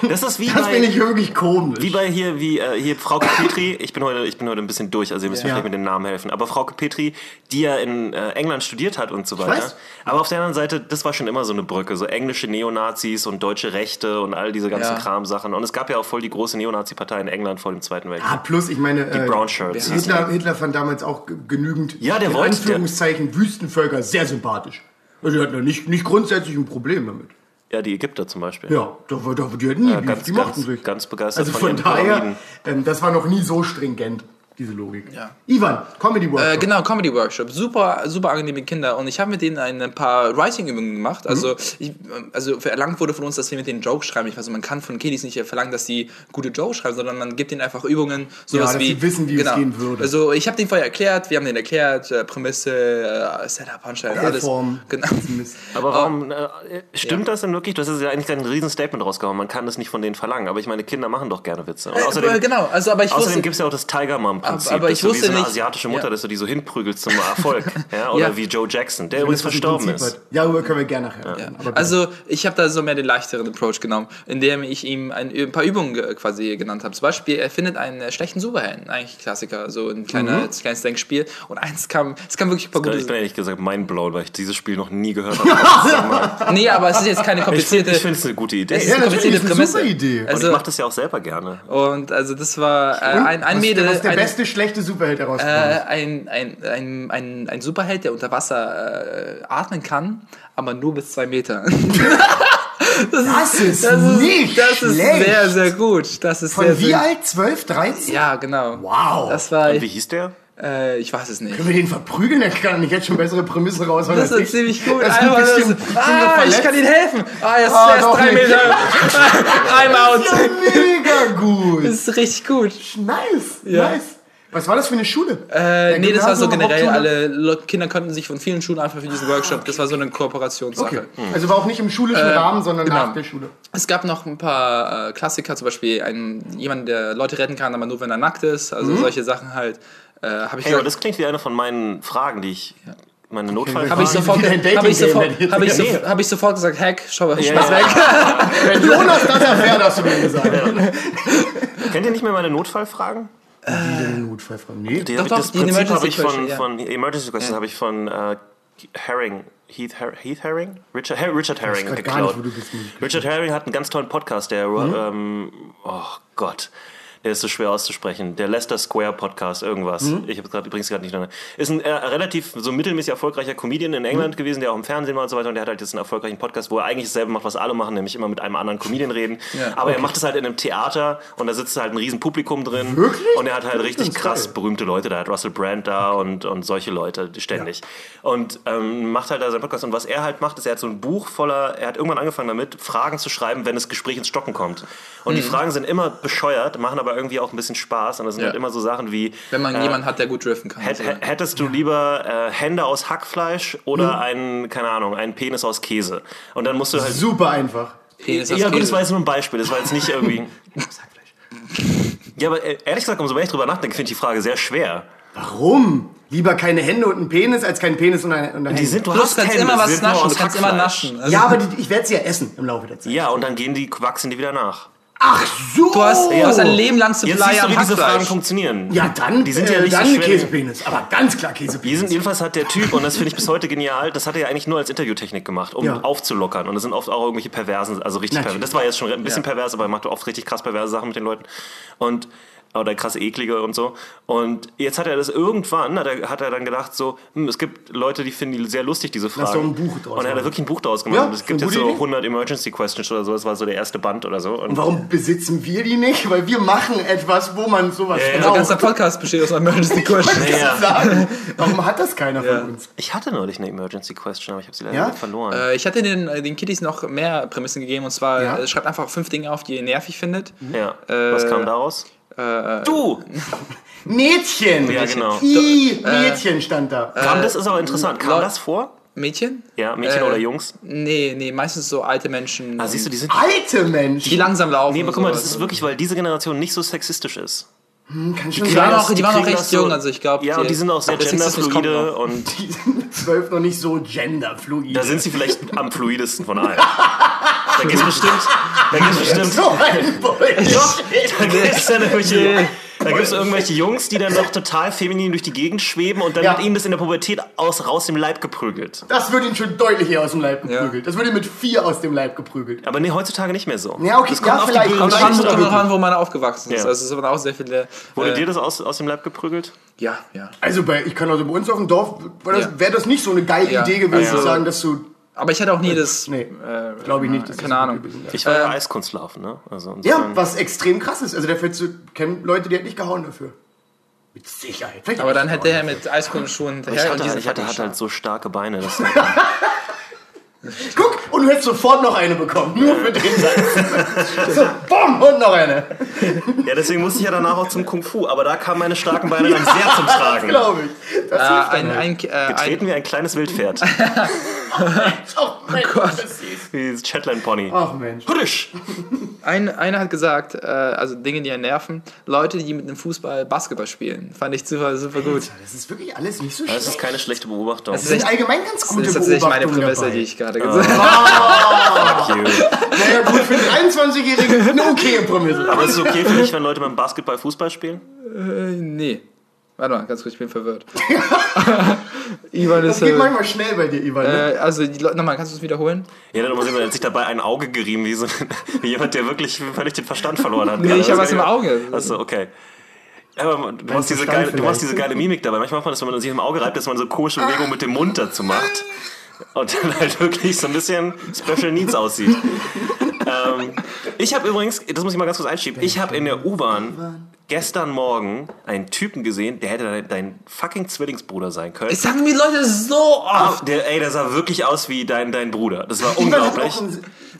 Das ist wie Das bei, finde ich wirklich komisch. wie bei hier, wie äh, hier Frauke Petri. Ich bin heute, ich bin heute ein bisschen durch, also ihr müsst mir Ja. vielleicht mit den Namen helfen. Aber Frauke Petri, die ja in äh, England studiert hat und so weiter. weiß. Aber auf der anderen Seite, das war schon immer so eine Brücke, so englische Neonazis und deutsche Rechte und all diese ganzen Ja. Kramsachen. Und es gab ja auch voll die große Neonazi-Partei in England vor dem Zweiten Weltkrieg. Ah, plus, ich meine, die äh, Brown Shirts. Hitler, Hitler fand damals auch genügend, Ja, der in wollte- Anführungszeichen, Wüstenvölker sehr sympathisch. Also, er hat nicht, nicht grundsätzlich ein Problem damit. Ja, die Ägypter zum Beispiel. Ja, da, da, die hatten nie Ja, ganz, die mochten ganz, sich. ganz begeistert also von, von daher, ähm, das war noch nie so stringent, diese Logik. Ja. Ivan, Comedy Workshop. Äh, genau, Comedy Workshop. Super, super angenehme Kinder. Und ich habe mit denen ein paar Writing-Übungen gemacht. Also, ich, also verlangt wurde von uns, dass wir mit denen Jokes schreiben. Ich weiß, man kann von Kiddies nicht verlangen, dass die gute Jokes schreiben, sondern man gibt ihnen einfach Übungen, sowas dass wie. sie wissen, wie es gehen würde. Also, ich habe denen vorher erklärt, wir haben denen erklärt, äh, Prämisse, äh, Setup, Punchline, alles. Form. Genau. Aber warum äh, stimmt Ja. das denn wirklich? Das ist ja eigentlich ein riesen Statement rausgehauen. Man kann das nicht von denen verlangen. Aber ich meine, Kinder machen doch gerne Witze. Und Äh, außerdem, genau, also, aber ich außerdem gibt es ja auch das Tiger Mom Prinzip. Aber- ich du wie wusste so eine nicht- asiatische Mutter, ja. dass du die so hinprügelst zum Erfolg. ja? Oder Ja. wie Joe Jackson, der übrigens verstorben Prinzip ist. hat. Ja, darüber können wir gerne nachher. Also ich habe da so mehr den leichteren Approach genommen, indem ich ihm ein, ein paar Übungen quasi genannt habe. Zum Beispiel, er findet einen äh, schlechten Superhelden, eigentlich Klassiker, so ein kleiner, Mhm. kleines Denkspiel. Und eins kam, es kam wirklich ein paar Ich gute. bin ehrlich gesagt mindblown, weil ich dieses Spiel noch nie gehört habe. Nee, aber es ist jetzt keine ich komplizierte. finde es eine gute Idee. es ist Ja, eine komplizierte ist eine Prämisse. super Idee. Und und Also, ich mache das ja auch selber gerne. und also das war äh, ein, ein was, Mädel, Was ist der ein, beste schlechte Superheld äh, herausgekommen? ein, ein, ein, ein, ein Superheld, der unter Wasser äh, atmen kann, aber nur bis zwei Meter. das ist Das ist, nicht das ist schlecht. sehr, sehr gut. Das ist Von sehr, wie sehr, alt? 12, 13? Ja, genau. Wow. Das war, Und wie hieß der? äh, ich weiß es nicht. Können wir den verprügeln? Dann kann nicht jetzt schon bessere Prämisse raushauen. Das ist ich. ziemlich gut. Das ist ein das, bisschen, ah, ich kann Ihnen helfen. Ah, er ist, Ah, er ist drei nicht. Meter. I'm out. Ja, mega gut. Das ist richtig gut. Nice, Ja. nice. Was war das für eine Schule? Äh, nee, das war so generell, alle Le- Kinder konnten sich von vielen Schulen einfach für diesen Workshop, das war so eine Kooperationssache. Okay. Also war auch nicht im schulischen Rahmen, sondern genau. nach der Schule. Es gab noch ein paar äh, Klassiker, zum Beispiel ein, jemand, der Leute retten kann, aber nur wenn er nackt ist, also solche Sachen halt. Äh, ich Hey, aber gesagt, das klingt wie eine von meinen Fragen, die ich. Meine habe ich sofort, wieder ein habe ich sofort, hätte ich habe ich, gesagt. sofort, hab ich sofort gesagt, Hack, schau, schmeiß ja, weg. Wenn Jonas das erfährt, hast du mir gesagt. Kennt ihr nicht mehr meine Notfallfragen? Notfallfragen. Nee. Die Doch, doch, das Prinzip Emergency habe ich von, ja. von Emergency Questions habe ich von äh, Herring, Heath, Her Heath Herring? Richard, Her Richard Herring geklaut. nicht, Richard Herring hat einen ganz tollen Podcast, der, ähm, oh Gott, ist so schwer auszusprechen. Der Leicester Square Podcast, irgendwas. Ich habe gerade übrigens gerade nicht. Ist ein äh, relativ so mittelmäßig erfolgreicher Comedian in England gewesen, der auch im Fernsehen war und so weiter. Und der hat halt jetzt einen erfolgreichen Podcast, wo er eigentlich dasselbe macht, was alle machen, nämlich immer mit einem anderen Comedian reden. Ja, Aber er macht es halt in einem Theater und da sitzt halt ein riesen Publikum drin. Wirklich? Und er hat halt richtig krass geil. berühmte Leute. Da hat Russell Brand da und, und solche Leute ständig. Und ähm, macht halt da seinen Podcast. Und was er halt macht, ist, er hat so ein Buch voller, er hat irgendwann angefangen damit, Fragen zu schreiben, wenn das Gespräch ins Stocken kommt. Und die Fragen sind immer bescheuert, machen aber irgendwie auch ein bisschen Spaß. Und das sind Ja. halt immer so Sachen wie, Wenn man äh, jemanden hat, der gut driften kann. Hätt, so. hä- hättest du lieber äh, Hände aus Hackfleisch oder einen, keine Ahnung, einen Penis aus Käse? Und dann musst du halt. Super einfach. Penis aus Ja, gut, das Käse. war jetzt nur ein Beispiel. Das war jetzt nicht irgendwie. Ja, aber äh, ehrlich gesagt, umso mehr ich drüber nachdenke, finde ich die Frage sehr schwer. Warum? Lieber keine Hände und einen Penis als keinen Penis und eine, und eine Die Hände. sind, du Plus, hast du kannst Hände, immer was naschen, du kannst immer naschen. Also, ja, aber die, ich werde sie ja essen im Laufe der Zeit. Ja, und dann gehen die, wachsen die wieder nach. Ach so. Du hast, du hast ein Leben lang Supply Jetzt siehst du, am wie diese Fragen Hackfleisch. funktionieren. Ja, dann, Die sind ja äh, nicht so dann schwer. Käsepenis. Aber ganz klar Die Käsepenis. sind, jedenfalls hat der Typ, und das finde ich bis heute genial, das hat er ja eigentlich nur als Interviewtechnik gemacht, um Ja. aufzulockern. Und das sind oft auch irgendwelche perversen, also richtig Natürlich. pervers. Das war jetzt schon ein bisschen pervers, aber er macht oft richtig krass perverse Sachen mit den Leuten. Und oder krass eklige und so. Und jetzt hat er das irgendwann, hat er, hat er dann gedacht, so, hm, es gibt Leute, die finden die sehr lustig, diese Fragen. doch ein Buch draus Und er hat da wirklich ein Buch draus gemacht. Ja, und es gibt jetzt so Idee. 100 Emergency Questions oder so, das war so der erste Band oder so. Und Warum besitzen wir die nicht? Weil wir machen etwas, wo man sowas Ja, ja. Unser braucht. ganzer Podcast besteht aus Emergency Question. Ja. Sagen. Warum hat das keiner Ja. von uns? Ich hatte neulich eine Emergency Question, aber ich habe sie leider Ja? verloren. Äh, ich hatte den, äh, den Kiddies noch mehr Prämissen gegeben und zwar Ja? äh, schreibt einfach fünf Dinge auf, die ihr nervig findet. ja. Was kam daraus? Du! Mädchen! Ja, genau. I, Mädchen stand da. Kam das ist auch interessant. Kam das vor? Mädchen? Ja, Mädchen Äh, oder Jungs? Nee, nee, meistens so alte Menschen. Ah, siehst du, die sind. Alte Menschen. die langsam laufen. Nee, aber guck mal, das ist wirklich, weil diese Generation nicht so sexistisch ist. Kann schon Die waren auch, die waren auch recht das so- jung, also ich glaube. Ja, und die sind auch sehr genderfluide und die sind zwölf noch nicht so genderfluid. da sind sie vielleicht am fluidesten von allen. Da gibt's bestimmt, da gibt's bestimmt, so ein Bullshit. da gibt's dann irgendwelche, da gibt's irgendwelche Jungs, die dann noch total feminin durch die Gegend schweben und dann Ja. wird ihnen das in der Pubertät aus, raus dem Leib geprügelt. Das wird ihn schon deutlich eher aus dem Leib Ja. geprügelt. Das wird ihn mit vier aus dem Leib geprügelt. Aber nee, heutzutage nicht mehr so. Ja, okay, das kommt ja, auf die vielleicht. Bildung Kommt Vielleicht drauf an, ist kommt aber drauf an, wirklich. wo man aufgewachsen ist. Ja. Also es sind auch sehr viele. Wurde äh, dir das aus, aus dem Leib geprügelt? Ja, ja. Also bei, ich kann also bei uns auf dem Dorf, Ja. wäre das nicht so eine geile Ja, Idee gewesen, also- zu sagen, dass du Aber ich hatte auch nie das. Nee, äh, glaube ich nicht. dass Keine das Ahnung. gewesen. Ich war ja Ähm, Eiskunstlaufen, ne? Also Ja, was extrem krass ist. Also dafür zu kennen Leute, die hat nicht gehauen dafür. Mit Sicherheit. Vielleicht Aber dann hätte er mit Eiskunstschuhen Ich hatte, diesen ich hatte, hatte halt so starke Beine. Dass Guck, und du hättest sofort noch eine bekommen. Nur für den Satz. so, bumm, und noch eine. ja, deswegen musste ich ja danach auch zum Kung Fu. Aber da kamen meine starken Beine dann sehr zum Tragen. Glaube ich. Das Äh, hilft ein, halt. ein, äh, ein, Treten wie ein kleines Wildpferd. Oh, Mensch, Gott. das ist süß. Wie das Shetland Pony. Ach Mensch. Hüdisch. ein, einer hat gesagt, äh, also Dinge, die einen nerven, Leute, die mit einem Fußball Basketball spielen. Fand ich super, super gut. Das ist wirklich alles nicht so Das schlecht. ist keine schlechte Beobachtung. Das Das sind allgemein ganz Das gute ist tatsächlich meine Beobachtungen Prämisse, dabei. die ich gerade gesagt habe. Fuck you. Naja gut, für 23-Jährige eine okaye Prämisse. Aber ist es okay für dich, wenn Leute beim Basketball Fußball spielen? Äh, nee. Warte mal, ganz kurz, ich bin verwirrt. Ivan Das ist. geht Äh, manchmal schnell bei dir, Ivan. Ne? äh, also, nochmal, kannst du es wiederholen? Ja, dann muss man sich dabei ein Auge gerieben, wie, so, wie jemand, der wirklich völlig den Verstand verloren hat. Nee, ich hab was im Auge. Achso, okay. Aber man- du hast, diese geile, du hast vielleicht. diese geile Mimik dabei. Manchmal macht man das, wenn man sich im Auge reibt, dass man so komische Bewegungen mit dem Mund dazu macht. Und dann halt wirklich so ein bisschen Special Needs aussieht. Ähm, ich habe übrigens, das muss ich mal ganz kurz einschieben, ich habe in der U-Bahn gestern Morgen einen Typen gesehen, der hätte dein, fucking Zwillingsbruder sein können. Es sagen mir Leute so oft. Der, ey, der sah wirklich aus wie dein, dein Bruder. Das war unglaublich.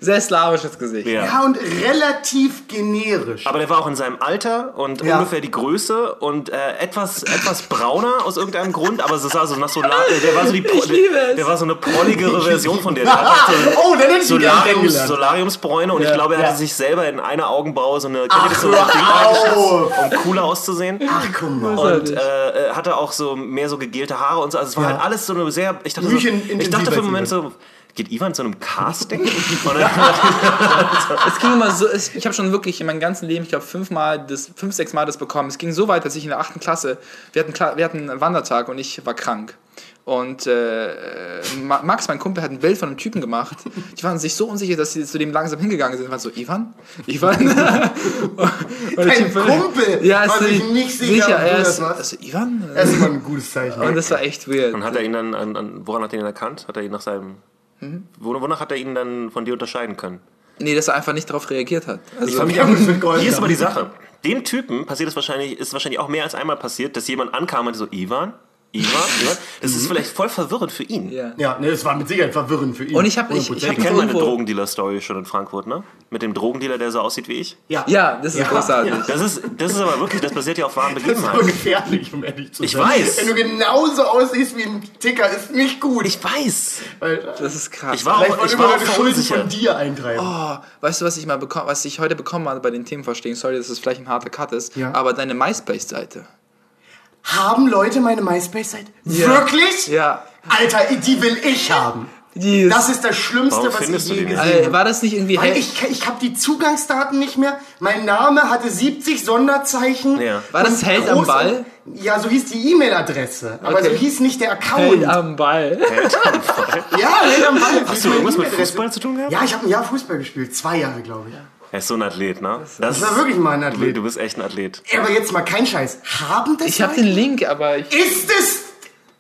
Sehr slawisches Gesicht. Ja. ja, und relativ generisch. Aber der war auch in seinem Alter und Ja. ungefähr die Größe und äh, etwas, etwas brauner aus irgendeinem Grund, aber es sah so nach Solar, der war so die Pro- Ich liebe es. der war so eine prolligere Version von dir. Der hatte halt oh, dann hätte ich so ihn gerne Solariums, kennengelernt. Solariumsbräune und ich glaube, er Ja. hatte sich selber in einer Augenbraue so eine Ach, das so hör Ding auf. um cooler auszusehen. Ach, komm mal. Und äh, äh, hatte auch so mehr so gegelte Haare und so. Also es war Ja. halt alles so eine sehr. Ich dachte, so, ich dachte für einen Moment so, geht Ivan zu einem Casting? Es ging immer so, es, ich habe schon wirklich in meinem ganzen Leben, ich glaube, fünfmal, das, fünf, sechs Mal das bekommen. Es ging so weit, dass ich in der achten Klasse, wir hatten, Kla- wir hatten einen Wandertag und ich war krank. Und äh, Ma- Max, mein Kumpel, hat ein Bild von einem Typen gemacht. Die waren sich so unsicher, dass sie zu dem langsam hingegangen sind. Und waren so, Ivan? Ivan? und Dein Typ- Kumpel Ja, war ist sich nicht sicher, ob er ist, also, Ivan? Das ist immer ein gutes Zeichen. Und das war echt weird. Und hat er ihn dann, an, an, woran hat er ihn erkannt? Hat er ihn nach seinem, wo- wonach hat er ihn dann von dir unterscheiden können? Nee, dass er einfach nicht darauf reagiert hat. Also, fand auch gut mitgeholfen. Hier ist aber die Sache. Dem Typen passiert es wahrscheinlich, ist wahrscheinlich auch mehr als einmal passiert, dass jemand ankam und so, Ivan? Ivan? Das ist vielleicht voll verwirrend für ihn. ja. Ja, ne, es war mit Sicherheit verwirrend für ihn. Und ich hab- ich- ich hab- kenne meine Drogendealer-Story schon in Frankfurt, ne? Mit dem Drogendealer, der so aussieht wie ich. ja. ja, das ist Ja, großartig. ja. Das ist, das ist aber wirklich, das basiert ja auf wahren Das ist aber Begebenheiten. gefährlich, um ehrlich zu sein. Ich weiß. Wenn du genauso aussiehst wie ein Ticker, ist nicht gut. Ich weiß. Alter. Das ist krass. Ich war Vielleicht auch, ich immer war auch Schulden von dir eintreiben. Oh, weißt du, was ich mal bekommen, was ich heute bekommen habe bei den Themenvorschlägen? Sorry, dass es vielleicht ein harter Cut ist, Ja. aber deine MySpace-Seite. Haben Leute meine MySpace-Seite? Ja. Wirklich? Ja. Alter, die will ich haben. Die Das ist das Schlimmste, Warum was ich je gesehen äh, habe. war das nicht irgendwie Weil ich, ich habe die Zugangsdaten nicht mehr. Mein Name hatte 70 Sonderzeichen. Ja. War das Held am Ball? Ja, so hieß die E-Mail-Adresse. Aber Okay. so hieß nicht der Account. Held am Ball. Ja, Held am Ball. Hast du irgendwas mit Fußball zu tun gehabt? Ja, ich habe ein Jahr Fußball gespielt. Zwei Jahre, glaube ich. Er ist so ein Athlet, ne? Das Ich war wirklich mal ein Athlet. du bist echt ein Athlet. Aber jetzt mal kein Scheiß. Haben das Ich habe den Link, aber ich. Ist es...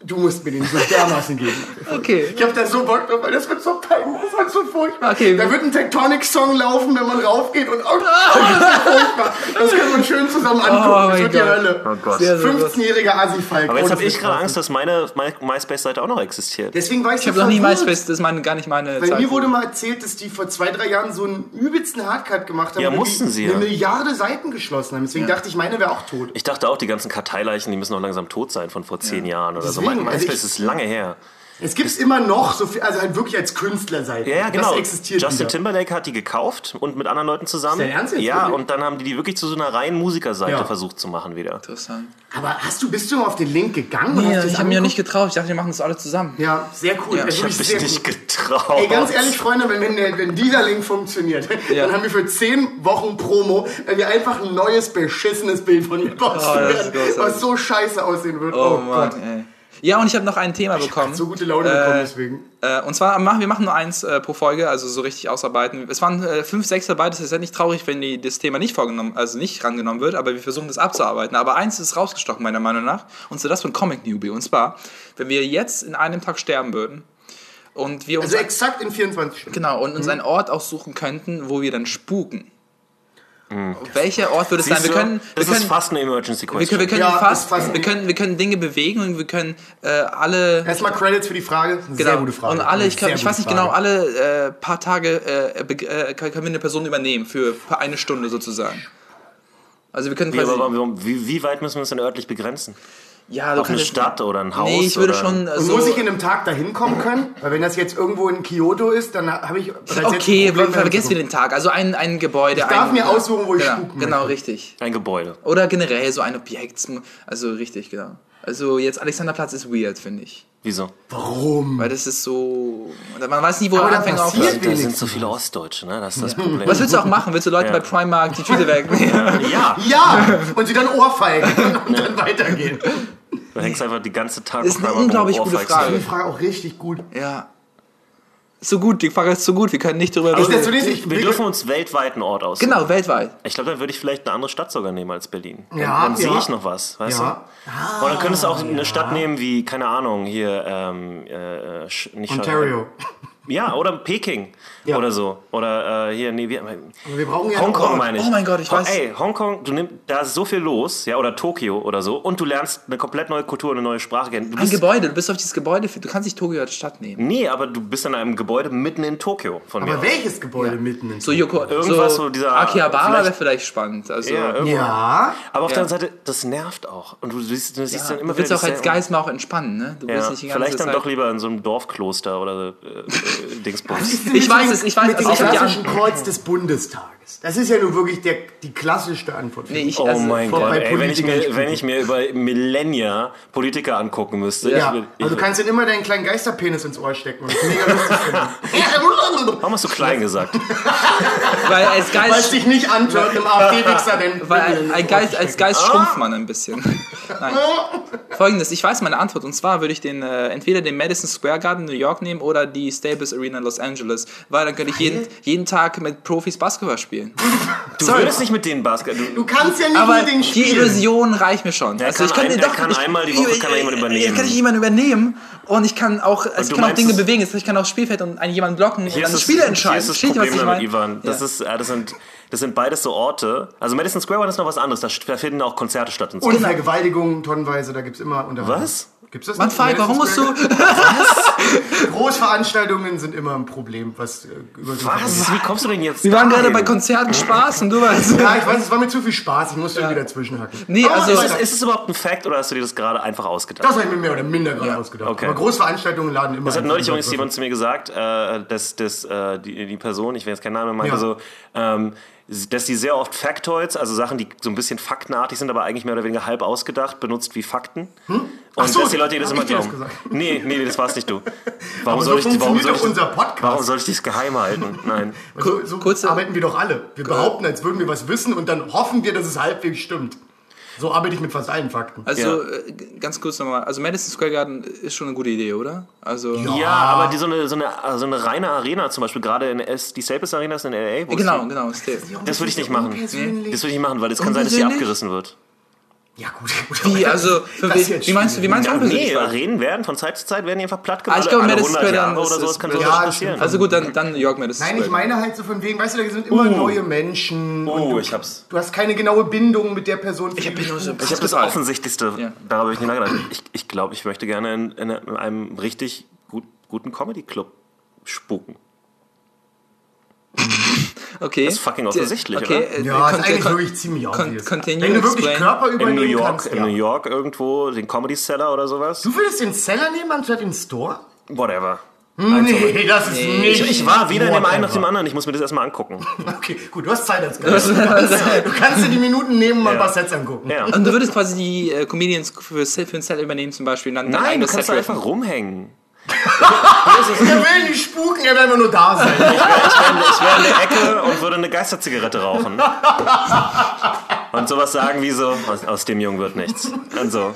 Du musst mir den so dermaßen geben. Okay. Ich hab da so Bock drauf, weil das wird so peinlich, das wird so furchtbar. Okay. Da wird ein Tectonic-Song laufen, wenn man raufgeht und oh, das ist so furchtbar. Das können wir schön zusammen angucken. Oh das wird die Gott. Hölle. Oh Gott. Sehr, sehr lustig. 15-jähriger Assi-Falk. Aber jetzt Oh, habe ich wird gerade. Angst, dass meine My- MySpace-Seite auch noch existiert. Deswegen war ich, Ich habe noch nie MySpace, das ist meine, gar nicht meine Weil Zeit. mir wurde mal erzählt, dass die vor zwei, drei Jahren so einen übelsten Hardcut gemacht haben. Ja, wo die mussten sie Eine ja. Milliarde Seiten geschlossen haben. Deswegen dachte ich, meine wäre auch tot. Ich dachte auch, die ganzen Karteileichen, die müssen noch langsam tot sein von vor zehn Jahren oder so. Deswegen, My- also MySpace ich- ist lange her. Es gibt immer noch so viel, also halt wirklich als Künstlerseite. Ja, ja, genau. Das existiert Justin wieder. Timberlake hat die gekauft und mit anderen Leuten zusammen. Ist dein Ernst jetzt? Ja, Wirklich? und dann haben die die wirklich zu so einer reinen Musikerseite Ja. versucht zu machen wieder. Interessant. Aber hast du, bist du mal auf den Link gegangen? Nee, ich habe mir nicht getraut. Ich dachte, wir machen das alle zusammen. Ja, sehr cool. Ja, Also Ich habe mich nicht getraut. Ey, ganz ehrlich, Freunde, wenn, wenn, der- wenn dieser Link funktioniert, Ja. dann haben wir für 10 Wochen Promo, weil wir einfach ein neues, beschissenes Bild von mir posten Oh, das ist werden, was so scheiße aussehen wird. Oh, Oh, Mann, Gott. ey. Ja, und ich habe noch ein Thema bekommen. So gute Laune bekommen deswegen. Äh, und zwar, machen, wir machen nur eins äh, pro Folge, also so richtig ausarbeiten. Es waren äh, fünf, sechs dabei, das ist ja nicht traurig, wenn die, das Thema nicht vorgenommen, also nicht rangenommen wird, aber wir versuchen das abzuarbeiten. Aber eins ist rausgestochen, meiner Meinung nach, und zwar das von Comic Newbie. Und zwar, wenn wir jetzt in einem Tag sterben würden, und wir uns Also exakt in 24 Stunden. genau und uns einen Ort aussuchen könnten, wo wir dann spuken. Welcher Ort würde es sein? Wir können, das wir ist können, fast eine Emergency wir Question. können, wir können Ja, fast, ist fast- wir können, wir können Dinge bewegen und wir können äh, alle Erstmal Credits für die Frage. Genau. Sehr gute Frage. Und alle, ich, glaub, ich weiß nicht genau, Frage. alle äh, paar Tage äh, äh, können wir eine Person übernehmen für eine Stunde sozusagen. Also wir können wie, quasi, aber, warum- wie, wie weit müssen wir uns denn örtlich begrenzen? Ja, du Auf eine Stadt oder ein Haus? Nee, ich würde oder? schon Und so muss ich in einem Tag dahin kommen können? Weil wenn das jetzt irgendwo in Kyoto ist, dann habe ich Okay, zu wir den Tag. Also ein, ein Gebäude. Ich darf ein, mir aussuchen, wo ich genau, spuken Genau, möchte. richtig. Ein Gebäude. Oder generell so ein Objekt. Also richtig, genau. Also jetzt Alexanderplatz ist weird, finde ich. Wieso? Warum? Weil das ist so. Man weiß nie, wo Aber er passiert aufhört. Da sind so viele Ostdeutsche, ne? Das ist das Problem. Was willst du auch machen? Willst du Leute Ja. bei Primark die Tüte wegnehmen? Ja, Ja! Und sie dann ohrfeigen und dann weitergehen. du hängst einfach die ganze Tag Ist eine unglaublich gute Frage. Die Frage auch richtig gut. ja. So gut, die Frage ist so gut, wir können nicht drüber reden. das, ich, Wir dürfen uns weltweit einen Ort aussuchen. Genau, weltweit. Ich glaube, dann würde ich vielleicht eine andere Stadt sogar nehmen als Berlin. Dann, Ja, dann sehe ja. ich noch was, weißt Ja. du? Und dann könntest du auch eine Stadt nehmen wie, keine Ahnung, hier, ähm, äh, Sch- nicht Ontario. Ja, oder Peking Ja. oder so. Oder äh, hier, nee, wie, Wir brauchen ja Hongkong meine ich. Oh mein Gott, ich Hong- weiß. Ey, Hongkong, du nimmst, da ist so viel los, ja, oder Tokio oder so, und du lernst eine komplett neue Kultur, eine neue Sprache kennen. Du Ein bist, Gebäude, du bist auf dieses Gebäude, du kannst nicht Tokio als Stadt nehmen. nee, aber du bist in einem Gebäude mitten in Tokio von mir Aber aus. welches Gebäude mitten in So Yoko, Irgendwas, so so dieser- Akihabara vielleicht- wäre vielleicht spannend. Also, Ja. Ja. Aber auf Ja. der anderen Seite, das nervt auch. Und du siehst, du siehst dann immer du willst auch als. Geist mal auch entspannen, ne? Du willst Ja, nicht die ganze vielleicht dann Zeit doch lieber in so einem Dorfkloster oder äh, äh, Dingsbums. Ich weiß es, ich weiß Mit es. dem Also ich Kreuz des Bundestages. Das ist ja nun wirklich der, die klassischste Antwort. Nee, ich, Oh also, mein Gott, ey, wenn ich, mir, wenn ich mir über Millennia Politiker angucken müsste. ja, ich, will- ich, also du kannst dir immer deinen kleinen Geisterpenis ins Ohr stecken und das mega lustig finden. warum hast du klein gesagt? weil als Weil es Geist, dich nicht antört, einem AfD-Wichser den weil ein, Geist, als. Geist schrumpft man ein bisschen. Nein. Folgendes, ich weiß meine Antwort und zwar würde ich den äh, entweder den Madison Square Garden in New York nehmen oder die Staples Arena in Los Angeles, weil dann könnte ich jeden, jeden Tag mit Profis Basketball spielen. Du Sorry. würdest nicht mit denen Basketball. Du, Du kannst ja nicht Aber mit denen die spielen. Illusion reicht mir schon. Er also kann ich kann, ein- er kann einmal die Woche kann er jemanden übernehmen. Ich kann ich jemanden übernehmen und ich kann auch, also ich kann auch Dinge es- bewegen. Ich kann auch Spielfeld und einen jemanden blocken und hier dann ist das, Spiele hier entscheiden. ist das was Problem ich damit, meine? Ivan. Das, Ja. ist, äh, das, sind, das sind beides so Orte. Also Madison Square Garden ist noch was anderes. Da finden auch Konzerte statt und so. Und Vergewaltigungen tonnenweise, da gibt es immer Unterhaltung. Was? Gibt's das Mann, nicht? Falk, warum musst du. Großveranstaltungen sind immer ein Problem, was äh, über so Was? Wie kommst du denn jetzt Wir waren gerade bei? Konzerten Spaß und du weißt. Ja, ich weiß, es war mir zu viel Spaß, ich musste irgendwie dazwischenhacken. Nee, Aber also- Ist, es- ist es überhaupt ein Fact oder hast du dir das gerade einfach ausgedacht? das habe ich mir mehr oder minder gerade ausgedacht. Okay. Aber Großveranstaltungen laden immer. Das hat neulich übrigens jemand zu mir gesagt, äh, dass, dass äh, die, die Person, ich will jetzt keinen Namen, meinte Ja. so, ähm, dass die sehr oft Factoids, also Sachen, die so ein bisschen faktenartig sind, aber eigentlich mehr oder weniger halb ausgedacht, benutzt wie Fakten. Und Ach so, dass die Leute dir das glauben. gesagt? Nee, nee, das warst nicht du. Warum Aber so soll ich, warum soll doch ich, unser Podcast. Warum soll ich das geheim halten? Nein. So, so kurze- arbeiten wir doch alle. Wir behaupten, als würden wir was wissen und dann hoffen wir, dass es halbwegs stimmt. So arbeite ich mit fast allen Fakten. Also, äh, g- ganz kurz nochmal. Also, Madison Square Garden ist schon eine gute Idee, oder? Also. Ja, aber die, so, eine, so, eine, so eine reine Arena zum Beispiel, gerade in S, die Staples Arena ist in L.A. wo Genau, genau. Der. Das würde ich nicht machen. Das würde ich nicht machen, weil es kann sein, dass sie abgerissen wird. Ja, gut, gut. Wie, also, für Das wie, wie meinst du, wie meinst du Ja, unpersönlich? nee, Arenen werden von Zeit zu Zeit werden die einfach platt Ah, ich gemacht. glaube, Madison 100 Square Jahre Garden oder ist- so, ist das kann sowas Ja, passieren. stimmt. Also gut, dann, dann New York Madison Nein, ich meine halt so von wegen, weißt du, da sind immer Oh. neue Menschen. Oh, du, ich hab's. Du hast keine genaue Bindung mit der Person. Ich hab du nur so habe das Total. Offensichtlichste, Ja. darüber habe ich nicht nachgedacht. Ich, ich glaube, ich möchte gerne in, in einem richtig gut, guten Comedy-Club spuken. Okay. Das ist fucking offensichtlich, okay, oder? äh, Ja, ist con- eigentlich con- wirklich ziemlich con- obvious. continue, Wenn du wirklich explain. Körper In übernehmen New York, kannst, in ja. New York irgendwo, den Comedy Cellar oder sowas. Du würdest den Seller nehmen anstatt den Store? Whatever. Nee, das ist nicht. Ich, ich war weder in dem einen noch dem anderen. Ich muss mir das erstmal angucken. Okay, gut, du hast Zeit als Gast. Du kannst dir die Minuten nehmen und mal ein paar Sets angucken. Ja. Und du würdest quasi die äh, Comedians für, für ein Set übernehmen zum Beispiel und dann Nein, du kannst Set da einfach rumhängen. Er will nicht spuken, er will einfach nur da sein. Ich wäre wär in der Ecke und würde eine Geisterzigarette rauchen. Und sowas sagen wie so, aus, aus dem Jungen wird nichts. Und so.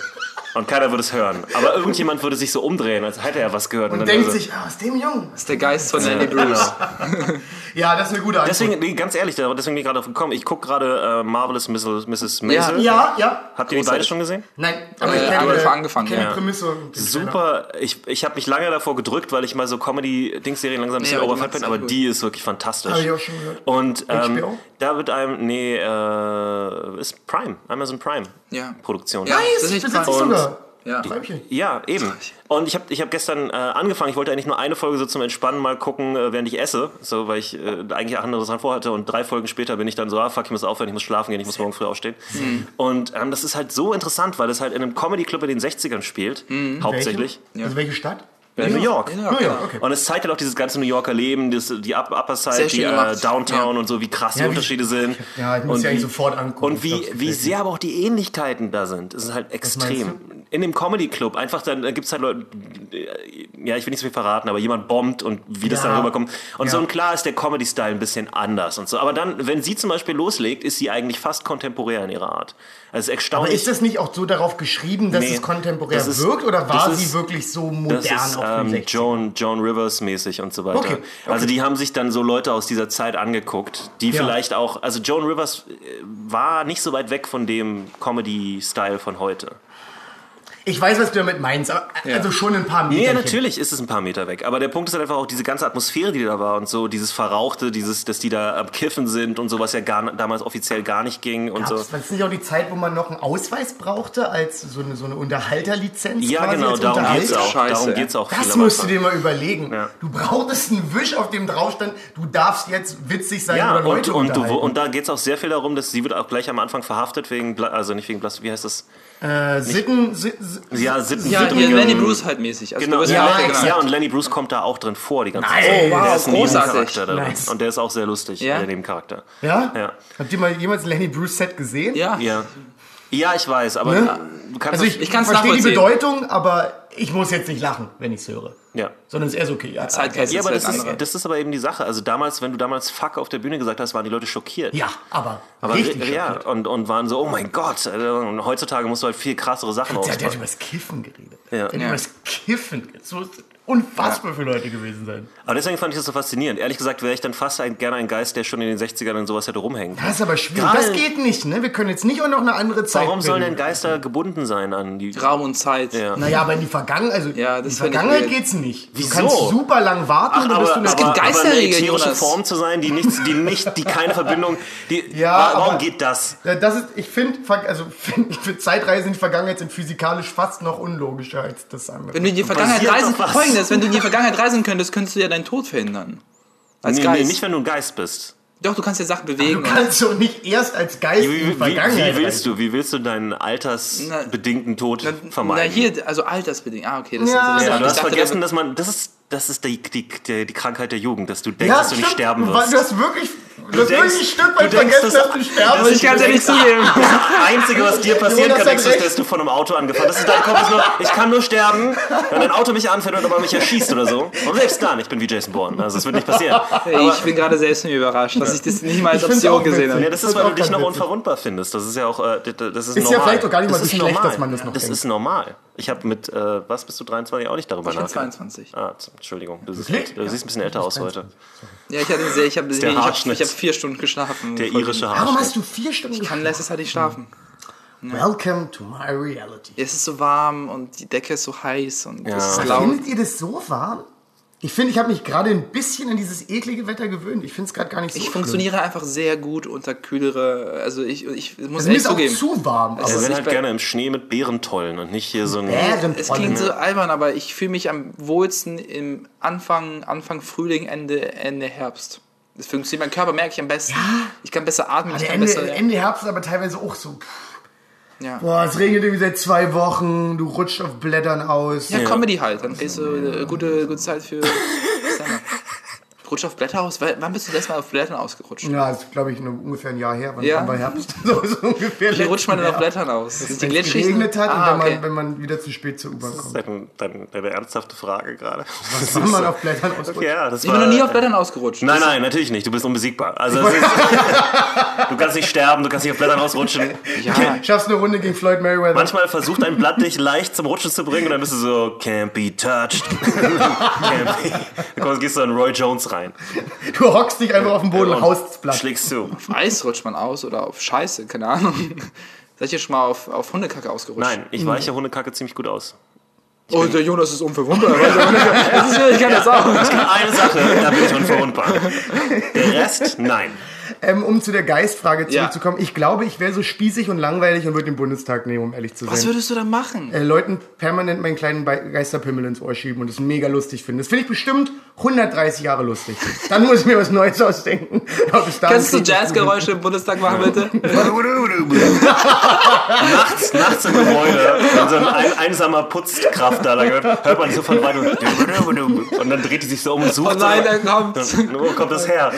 Und keiner würde es hören. Aber irgendjemand würde sich so umdrehen, als hätte er was gehört. Und dann denkt würde- sich, ah, aus dem Jungen. Das ist der Geist von Lenny Bruce. Ja, das ist eine gute Antwort. Deswegen, nee, ganz ehrlich, deswegen bin ich gerade drauf gekommen. Ich gucke gerade äh, Marvelous Mrs. Mrs. Maisel. ja, ja. Habt ihr die beide schon gesehen? Nein, aber Äh, ich kenne angefangen, äh, angefangen, kenn ja. die Prämisse. und. Super. Ich, ich habe mich lange davor gedrückt, weil ich mal so Comedy-Dings-Serien langsam ein bisschen Nee, overfett bin, aber gut. die ist wirklich fantastisch. Hab ich auch schon gehört. Und ähm, da wird einem, nee, äh, ist Prime, Amazon Prime Ja. Produktion. Ja. Nice, Das ist ich Prime. sogar. Ja. Träumchen. Ja, eben. Und ich habe ich hab gestern äh, angefangen, ich wollte eigentlich nur eine Folge so zum Entspannen mal gucken, äh, während ich esse, so weil ich äh, eigentlich auch anderes dran vorhatte und drei Folgen später bin ich dann so, ah fuck, ich muss aufhören, ich muss schlafen gehen, ich muss morgen früh aufstehen. Und ähm, das ist halt so interessant, weil es halt in einem Comedy-Club in den 60ern spielt, hauptsächlich. Welche? Also welche Stadt? New York. Ja, New genau. York, okay. Und es zeigt halt auch dieses ganze New Yorker Leben, das, die Up Upper Side, die gemacht. Downtown Ja. und so, wie krass die Ja, wie- Unterschiede sind. Ja, ich muss und die eigentlich wie- sofort angucken. Und Ich wie, es wie sehr aber auch die Ähnlichkeiten da sind. Es ist halt extrem. In dem Comedy Club, einfach dann da gibt's halt Leute, ja, ich will nicht so viel verraten, aber jemand bombt und wie das Ja. dann rüberkommt. Und Ja. so und klar ist der Comedy-Style ein bisschen anders und so. Aber dann, wenn sie zum Beispiel loslegt, ist sie eigentlich fast kontemporär in ihrer Art. Also ist Aber erstaunlich. ist das nicht auch so darauf geschrieben, dass Nee, es kontemporär das ist- wirkt oder war sie ist- wirklich so modern das ist auf ähm, 60 Joan, Joan Rivers mäßig und so weiter. Okay, okay. Also die haben sich dann so Leute aus dieser Zeit angeguckt, die Ja. vielleicht auch, also Joan Rivers äh, war nicht so weit weg von dem Comedy-Style von heute. Ich weiß, was du damit meinst, aber also schon ein paar Meter. Ja, natürlich ist es ein paar Meter weg. Aber der Punkt ist halt einfach auch diese ganze Atmosphäre, die da war und so, dieses Verrauchte, dieses, dass die da am Kiffen sind und so, was ja gar, damals offiziell gar nicht ging und so. War das nicht auch die Zeit, wo man noch einen Ausweis brauchte als so eine, so eine Unterhalterlizenz? Ja, quasi genau, darum geht's auch. Scheiße, darum ja. geht's auch Das musst du dir mal überlegen. Ja. Du brauchtest einen Wisch, auf dem drauf stand, du darfst jetzt witzig sein Ja, oder und, Leute und, du, unterhalten. und da geht es auch sehr viel darum, dass sie wird auch gleich am Anfang verhaftet wegen, also nicht wegen Blas, wie heißt das? Äh, Sitten, si, si, Ja, Sitten, Ja, Lenny Bruce halt mäßig. Also Genau, ja, ja, ja, und Lenny Bruce kommt da auch drin vor die ganze Nice. Zeit. Oh, wow, der ist ein großartig. Nebencharakter da drin. Nice. Und der ist auch sehr lustig, Ja? der Nebencharakter. ja? Ja. Habt ihr mal jemals ein Lenny Bruce Set gesehen? Ja. Ja. Ja, ich weiß, aber Ne? du kannst Also ich, Ich kann's verstehe die. Bedeutung, aber ich muss jetzt nicht lachen, wenn ich es höre. ja. Sondern es ist eher so, okay. Ja, Zeitgeist Ja, aber das ist, das ist aber eben die Sache. Also damals, wenn du damals Fuck auf der Bühne gesagt hast, waren die Leute schockiert. ja, aber, Aber richtig ri- ja, und, und waren so, oh mein Gott. äh, Und heutzutage musst du halt viel krassere Sachen Der, der hat über das Kiffen geredet. Ja. Der hat Ja. über das Kiffen geredet. So unfassbar für Leute gewesen sein. Aber deswegen fand ich das so faszinierend. Ehrlich gesagt wäre ich dann fast ein, gerne ein Geist, der schon in den 60ern und sowas hätte rumhängen können. Das ist aber schwierig. Gerade- das geht nicht, ne? Wir können jetzt nicht auch noch eine andere Zeit Warum sollen denn. Geister gebunden sein an die... Raum und Zeit. Ja. Naja, aber in die Vergangenheit, also Ja, in die Vergangenheit geht's nicht. Wieso? Du kannst super lang warten und dann bist du eine gibt aber, Geister- aber eine ätherische. Form zu sein, die nicht, die nicht, die keine Verbindung, die, Ja, wa- warum aber- geht das? Ja, Das ist, ich finde, also find, ich find Zeitreisen in die Vergangenheit sind physikalisch fast noch unlogischer als das andere. Wenn du in die Vergangenheit reisen, auf folgendes, wenn du in die Vergangenheit reisen könntest, könntest du ja deinen Tod verhindern. Als Nee, Geist. nee, nicht wenn du ein Geist bist. Doch, du kannst ja Sachen du bewegen. und- kannst doch nicht erst als Geist Wie, in wie, die Vergangenheit wie willst reisen. du, wie willst du deinen altersbedingten Tod Na, vermeiden? Na hier, also altersbedingt. Ah, okay, das Ja. ist ja, du hast dachte, vergessen, das- dass man, das ist, das ist die, die, die, die Krankheit der Jugend, dass du denkst, Ja, dass du nicht stimmt. sterben Du, wirst. du hast wirklich, du hast denkst- wirklich ein Stück weit du denkst, vergessen, das- dass du sterben muss ich ganz ehrlich zugeben. Das Einzige, was dir passieren Jonas kann, hat denkst du, recht. dass du von einem Auto angefahren Das ist dein Kopf ist nur, ich kann nur sterben, wenn ein Auto mich anfährt und aber mich erschießt oder so. Und selbst dann, ich bin wie Jason Bourne. Also, das wird nicht passieren. Hey, ich bin gerade selbst mir überrascht, dass ich das nicht mal als Option auch gesehen habe. Ja, das ist, Das weil ist du dich noch unverwundbar findest. Das ist ja auch, äh, das das ist, Ist ja normal. vielleicht auch gar nicht mal das so ist schlecht, normal. dass man das noch Das denkt. ist normal. Ich habe mit, äh, was bist du 23 auch nicht darüber Ich bin nachgedacht? 22. Ah, Entschuldigung, du siehst, du siehst ein bisschen älter aus heute. Ja, ich hatte sehr, ich habe ich hab, ich hab vier Stunden geschlafen. Der irische Warum Haarschnitt. hast du vier Stunden Ich kann letztes Jahr nicht schlafen. Welcome to my reality. Es ist so warm und die Decke ist so heiß und Ja. es ist laut. Findet ihr das so warm? Ich finde, ich habe mich gerade ein bisschen an dieses eklige Wetter gewöhnt. Ich finde es gerade gar nicht so Ich schlimm. funktioniere einfach sehr gut unter kühlere, also ich, ich muss Also mir echt ist auch zugeben. zu warm. Aber ist will nicht halt gerne im Schnee mit Bärentollen und nicht hier so ein... Bären- Es klingt so albern, aber ich fühle mich am wohlsten im Anfang, Anfang Frühling, Ende, Ende Herbst. Das funktioniert, mein Körper merke ich am besten. Ich kann besser atmen, ich der kann Ende, besser. Ende Herbst ist aber teilweise auch so. Ja. Boah, es regnet irgendwie seit zwei Wochen, du rutscht auf Blättern aus. ja, Comedy halt. Dann kriegst du eine gute, gute Zeit für Stand-up. Rutsch auf Blätter aus? Weil- Wann bist du das mal auf Blättern ausgerutscht? Ja, das ist, glaube ich, nur ungefähr ein Jahr her. Wann Ja. war Herbst? So, so ungefähr. Wie rutscht man denn auf Blättern aus? Die Wenn es glitschig? geregnet hat ah, und wenn, okay. man, wenn man wieder zu spät zur U-Bahn kommt. Deine, deine, deine ernsthafte Frage gerade. Wann man auf Blättern ausrutscht. Ja, das Ich bin noch nie auf Blättern ausgerutscht. Nein, nein, natürlich nicht. Du bist unbesiegbar. Also, ist, du kannst nicht sterben, du kannst nicht auf Blättern ausrutschen. Ja, Schaffst eine Runde gegen Floyd Mayweather. Manchmal versucht ein Blatt dich leicht zum Rutschen zu bringen und dann bist du so, can't be touched. can't be. Dann kommst- gehst du an Roy Jones rein. Rein. Du hockst dich einfach auf den Boden und haust Blatt. Schlägst du. Auf Eis rutscht man aus oder auf Scheiße, keine Ahnung. Seid ihr schon mal auf, auf Hundekacke ausgerutscht? Nein, ich weiche Hundekacke ziemlich gut aus. Oh, der Jonas ist unverwundbar. das ist, ich kann das auch. Eine Sache, da bin ich unverwundbar. Der Rest, nein. Ähm, um zu der Geistfrage Ja. zurückzukommen, ich glaube, ich wäre so spießig und langweilig und würde den Bundestag nehmen, um ehrlich zu sein. Was würdest du da machen? äh, Leuten permanent meinen kleinen Be- Geisterpimmel ins Ohr schieben und es mega lustig finden. Das finde ich bestimmt 130 Jahre lustig. Dann muss ich mir was Neues ausdenken. Kannst du Jazzgeräusche im Bundestag machen, bitte? nachts, nachts im Gebäude, wenn so ein, ein einsamer Putzkraft da lang hört, hört man so von weit und, und dann dreht die sich so um und sucht. Oh nein, so, dann kommt's. Und, wo kommt das her?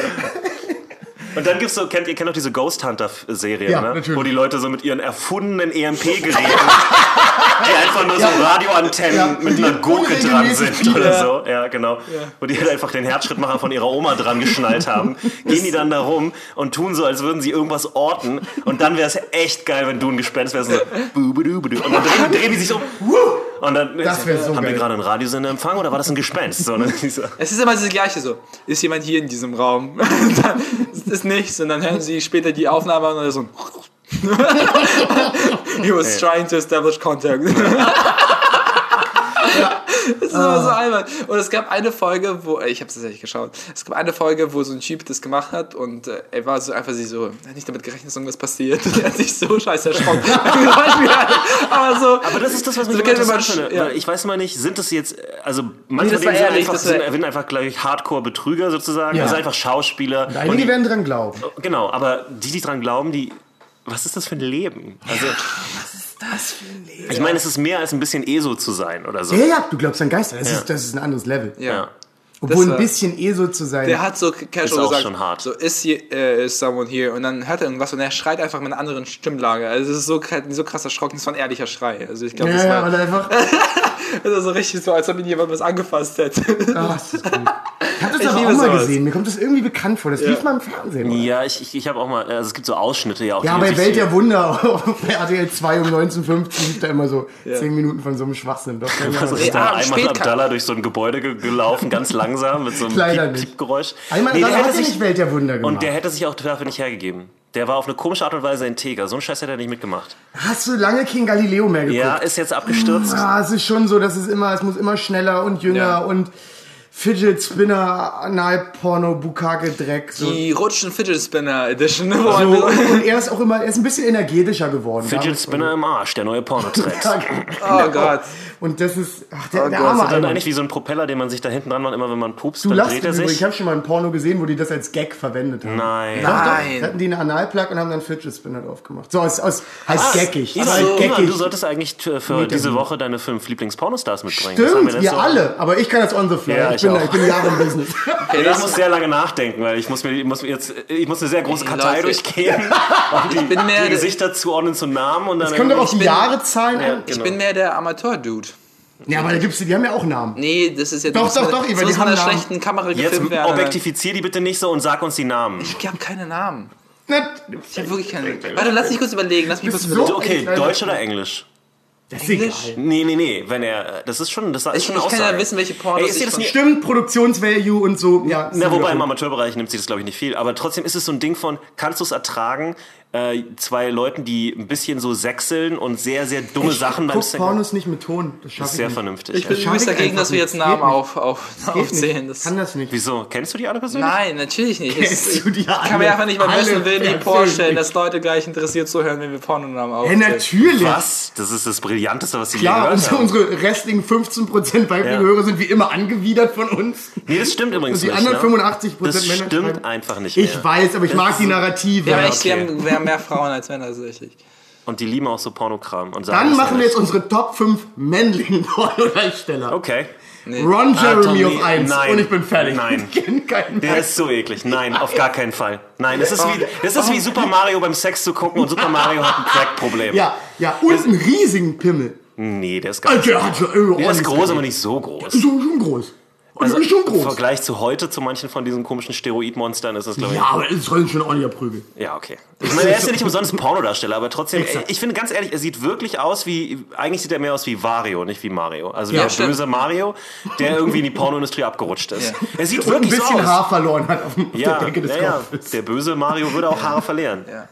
Und dann gibt's so, kennt ihr kennt doch diese Ghost Hunter Serie, Ja, ne? natürlich. Wo die Leute so mit ihren erfundenen EMP-Geräten, die einfach nur so Radioantennen Ja, mit die einer Gurke dran sind oder Ja. so. Ja, genau. Wo die halt einfach den Herzschrittmacher von ihrer Oma dran geschnallt haben. Gehen die dann da rum und tun so, als würden sie irgendwas orten. Und dann wäre es echt geil, wenn du ein Gespenst wärst. und So. Und dann drehen, drehen die sich so. Und dann Das so haben wir geil. gerade einen Radiosender empfangen oder war das ein Gespenst? So, ne? so. Es ist immer das Gleiche so. Ist jemand hier in diesem Raum? Dann es nichts und dann hören sie später die Aufnahme an und er so. He was trying to establish contact. Das ist immer so albern. Und es gab eine Folge, wo, ich habe es tatsächlich geschaut, es gab eine Folge, wo so ein Typ das gemacht hat und äh, er war so einfach sich so, er hat nicht damit gerechnet, dass irgendwas passiert. er hat sich so scheiße erschrocken. Aber so. Aber das ist das, was mich So interessant finde. ja. Ich weiß mal nicht, sind das jetzt, also manche war sind ehrlich, einfach, sind, sind einfach glaube ich, Hardcore-Betrüger sozusagen. Ja. Das sind einfach Schauspieler. Und Einige die, werden dran glauben. genau, aber die, die dran glauben, die, was ist das für ein Leben? Also, Das für ein Leben. ich meine, es ist mehr als ein bisschen ESO zu sein oder so. Ja, ja, du glaubst an Geister. Das, Ja. ist, das ist ein anderes Level. ja. Ja. Obwohl Das ein war- bisschen ESO zu sein. Der hat so Ist casual auch gesagt, schon hart. so ist hier äh, is someone here und dann hört er irgendwas und er schreit einfach mit einer anderen Stimmlage. Also es ist so, so krass erschrocken, es war ein ehrlicher Schrei. Also ich glaube, ja, das ja, war und einfach. das ist so richtig so, als ob ihn jemand was angefasst hätte. Ah, das ist gut. Ich habe das Ich aber auch mal sowas. gesehen. Mir kommt das irgendwie bekannt vor. Das lief mal im Fernsehen. Oder? Ja, ich, ich, ich habe auch mal, also es gibt so Ausschnitte ja auch. Ja, bei Welt der Wunder auf RTL 2 um 19.15 lief da immer so 10 Minuten von so einem Schwachsinn. Doch, Also ist da einmal spät- Abdallah durch so ein Gebäude ge gelaufen, ganz langsam, mit so einem Leider Piep-. Piepgeräusch. Einmal Nee, der hat hätte er sich, nicht Welt der Wunder gemacht. und der hätte sich auch dafür nicht hergegeben. Der war auf eine komische Art und Weise integer. So einen Scheiß hätte er nicht mitgemacht. Hast du lange King Galileo mehr geguckt? Ja, ist jetzt abgestürzt. Ah, es ist schon so, dass es immer, es muss immer schneller und jünger Ja. und Fidget Spinner, Analporno, Bukake, Dreck. So. Die Rutschen Fidget Spinner Edition. Wo so, und, und er ist auch immer, er ist ein bisschen energetischer geworden. Fidget Spinner im Arsch, der neue Pornotrend. Ja, genau. Oh Gott. Und das ist, ach, der, Oh der arme Dann Alman. eigentlich wie so ein Propeller, den man sich da hinten dran macht, immer wenn man pupst, Du dann lachst dreht er übrigens. Ich sich. habe schon mal ein Porno gesehen, wo die das als Gag verwendet haben. Nein. Doch, doch. Nein. Da hatten die einen Analplug und haben dann Fidget Spinner drauf gemacht. So aus, aus halt Ah, Aber halt Ivan, geckig. du solltest eigentlich für Meter diese. Woche deine fünf Lieblings-Pornostars mitbringen. Das haben Stimmt, wir Woche- alle. Aber ich kann das on the fly. Ja, ich, ich bin, auch. ich bin Jahre im Business. Okay, Ich das muss sehr lange nachdenken, weil ich muss mir, ich muss mir jetzt, ich muss eine sehr große Kartei Leute. durchgehen, um die, bin mehr die Gesichter zuordnen zu Namen und dann. Es kommt doch auf die bin- Jahreszahlen Ja, an. ich genau. bin mehr der Amateur-Dude. Ja, aber da gibt's, die haben ja auch Namen. Nee, das ist ja Doch, doch, doch, so die haben einer Namen. schlechten Kamera Jetzt gefilmt werden. objektifizier die bitte nicht so und sag uns die Namen. Ich habe keine Namen. Na, Ich habe wirklich keine. Warte, lass mich kurz überlegen. Lass mich kurz überlegen. so- Okay. Deutsch oder Englisch? Das ist egal. Nee, nee, nee, wenn er, das ist schon, das ist Ich, schon ich eine kann Aussage. ja wissen, welche Pornos Ey, ist ich das von- nicht, Stimmt, Produktionsvalue und so. Ja, na, wobei im Amateurbereich nimmt sich das glaube ich nicht viel, aber trotzdem ist es so ein Ding von, kannst du es ertragen, äh, zwei Leuten, die ein bisschen so sechseln und sehr, sehr dumme Ich Sachen beim Sex. Pornos nicht mit Ton. Das schaffe ist ich sehr nicht. vernünftig. Ich bin ja. übrigens ich dagegen, dass wir nicht. jetzt Das Namen nicht. auf, auf, aufzählen. nicht. Das, Kann das nicht. Wieso? Kennst du die alle persönlich? nein, natürlich nicht. Kennst du die ich kann alle? mir einfach nicht beim Alle besten Willen nicht persönlich. vorstellen, dass Leute gleich interessiert zuhören, wenn wir Pornonamen aufzählen. natürlich. Was? Das ist das Brillanteste, was sie je Klar, gehört unsere, haben. unsere restlichen 15% weiblichen Ja. Hörer sind wie immer angewidert von uns. Nee, das stimmt übrigens Und die nicht. anderen ne? 85% Das Männer stimmt schreiben- einfach nicht mehr. Ich weiß, aber ich mag die Narrative. Ja, wir, haben, wir haben mehr Frauen als Männer, tatsächlich. Und die lieben auch so Pornokram. Und sagen Dann das machen wir jetzt unsere Top 5 männlichen Pornodarsteller. Okay. Ron Jeremy Tommy, auf 1 nein. und ich bin fertig. Nein. Ich kenn keinen Der ist so eklig. Nein, auf gar keinen Fall. Nein, das ist wie, das ist wie Super Mario beim Sex zu gucken und Super Mario hat ein Crack-Problem. Ja, ja, und einen riesigen Pimmel. Nee, der ist gar Alter, nicht. der so, äh, Der ist groß, aber nicht so groß. So schon groß. Und Also ist schon im groß. Vergleich zu heute, zu manchen von diesen komischen Steroidmonstern, ist das, glaube ich. Ja, aber es ist schon ein ordentlicher Prügel. Ja, okay. Ich meine, er ist ja nicht umsonst ein Pornodarsteller, aber trotzdem, ich finde ganz ehrlich, er sieht wirklich aus wie, eigentlich sieht er mehr aus wie Wario, nicht wie Mario. Also wie Ja, der stimmt. böse Mario, der irgendwie in die Pornoindustrie abgerutscht ist. Ja. Er sieht Und ein wirklich bisschen so aus. Haar verloren hat auf, ja, der Decke des ja, ja. Kopfes. Der böse Mario würde auch Haare verlieren. Ja.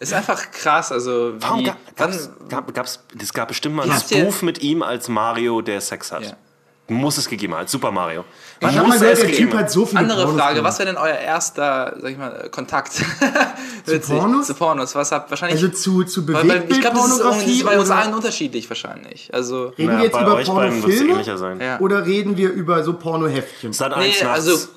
Ist einfach krass, also Warum wie, ga, wann, gab's, gab, gab's, es gab bestimmt mal ein ihr- Spoof mit ihm als Mario, der Sex hat. Muss es gegeben haben, als Super Mario. Ich habe Muss mal gehört, es der Typ hat so viele andere Pornos Frage, gemacht. was wäre denn euer erster, sag ich mal, Kontakt zu Pornos? Zu Pornos, was habt wahrscheinlich Also zu, zu weil, ich glaube, das ist, Bewegtbildpornografie ist bei uns allen unterschiedlich wahrscheinlich. Also reden wir jetzt über Pornofilme ähnlicher sein. Ja. oder reden wir über so Pornoheftchen? Sat nee, 1 nachts. also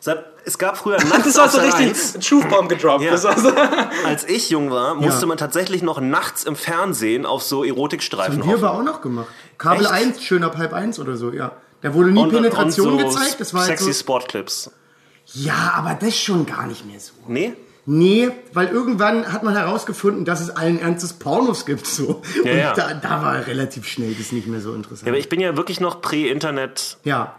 Sat, es gab früher nachts das war so richtig 1. Truth Bomb gedroppt. Ja. War so. Als ich jung war, musste Ja. man tatsächlich noch nachts im Fernsehen auf so Erotikstreifen Haben wir aber hoffen. auch noch gemacht. Kabel Echt? 1, schön ab halb 1 oder so, ja. Da wurde nie Und- Penetration und so gezeigt. Das war halt sexy so, Sportclips. ja, aber das schon gar nicht mehr so. Nee? Nee, weil irgendwann hat man herausgefunden, dass es allen Ernstes Pornos gibt. So. Ja, Und ja. Da, da war relativ schnell das nicht mehr so Ja, interessant. aber ich bin ja wirklich noch prä-Internet. Ja,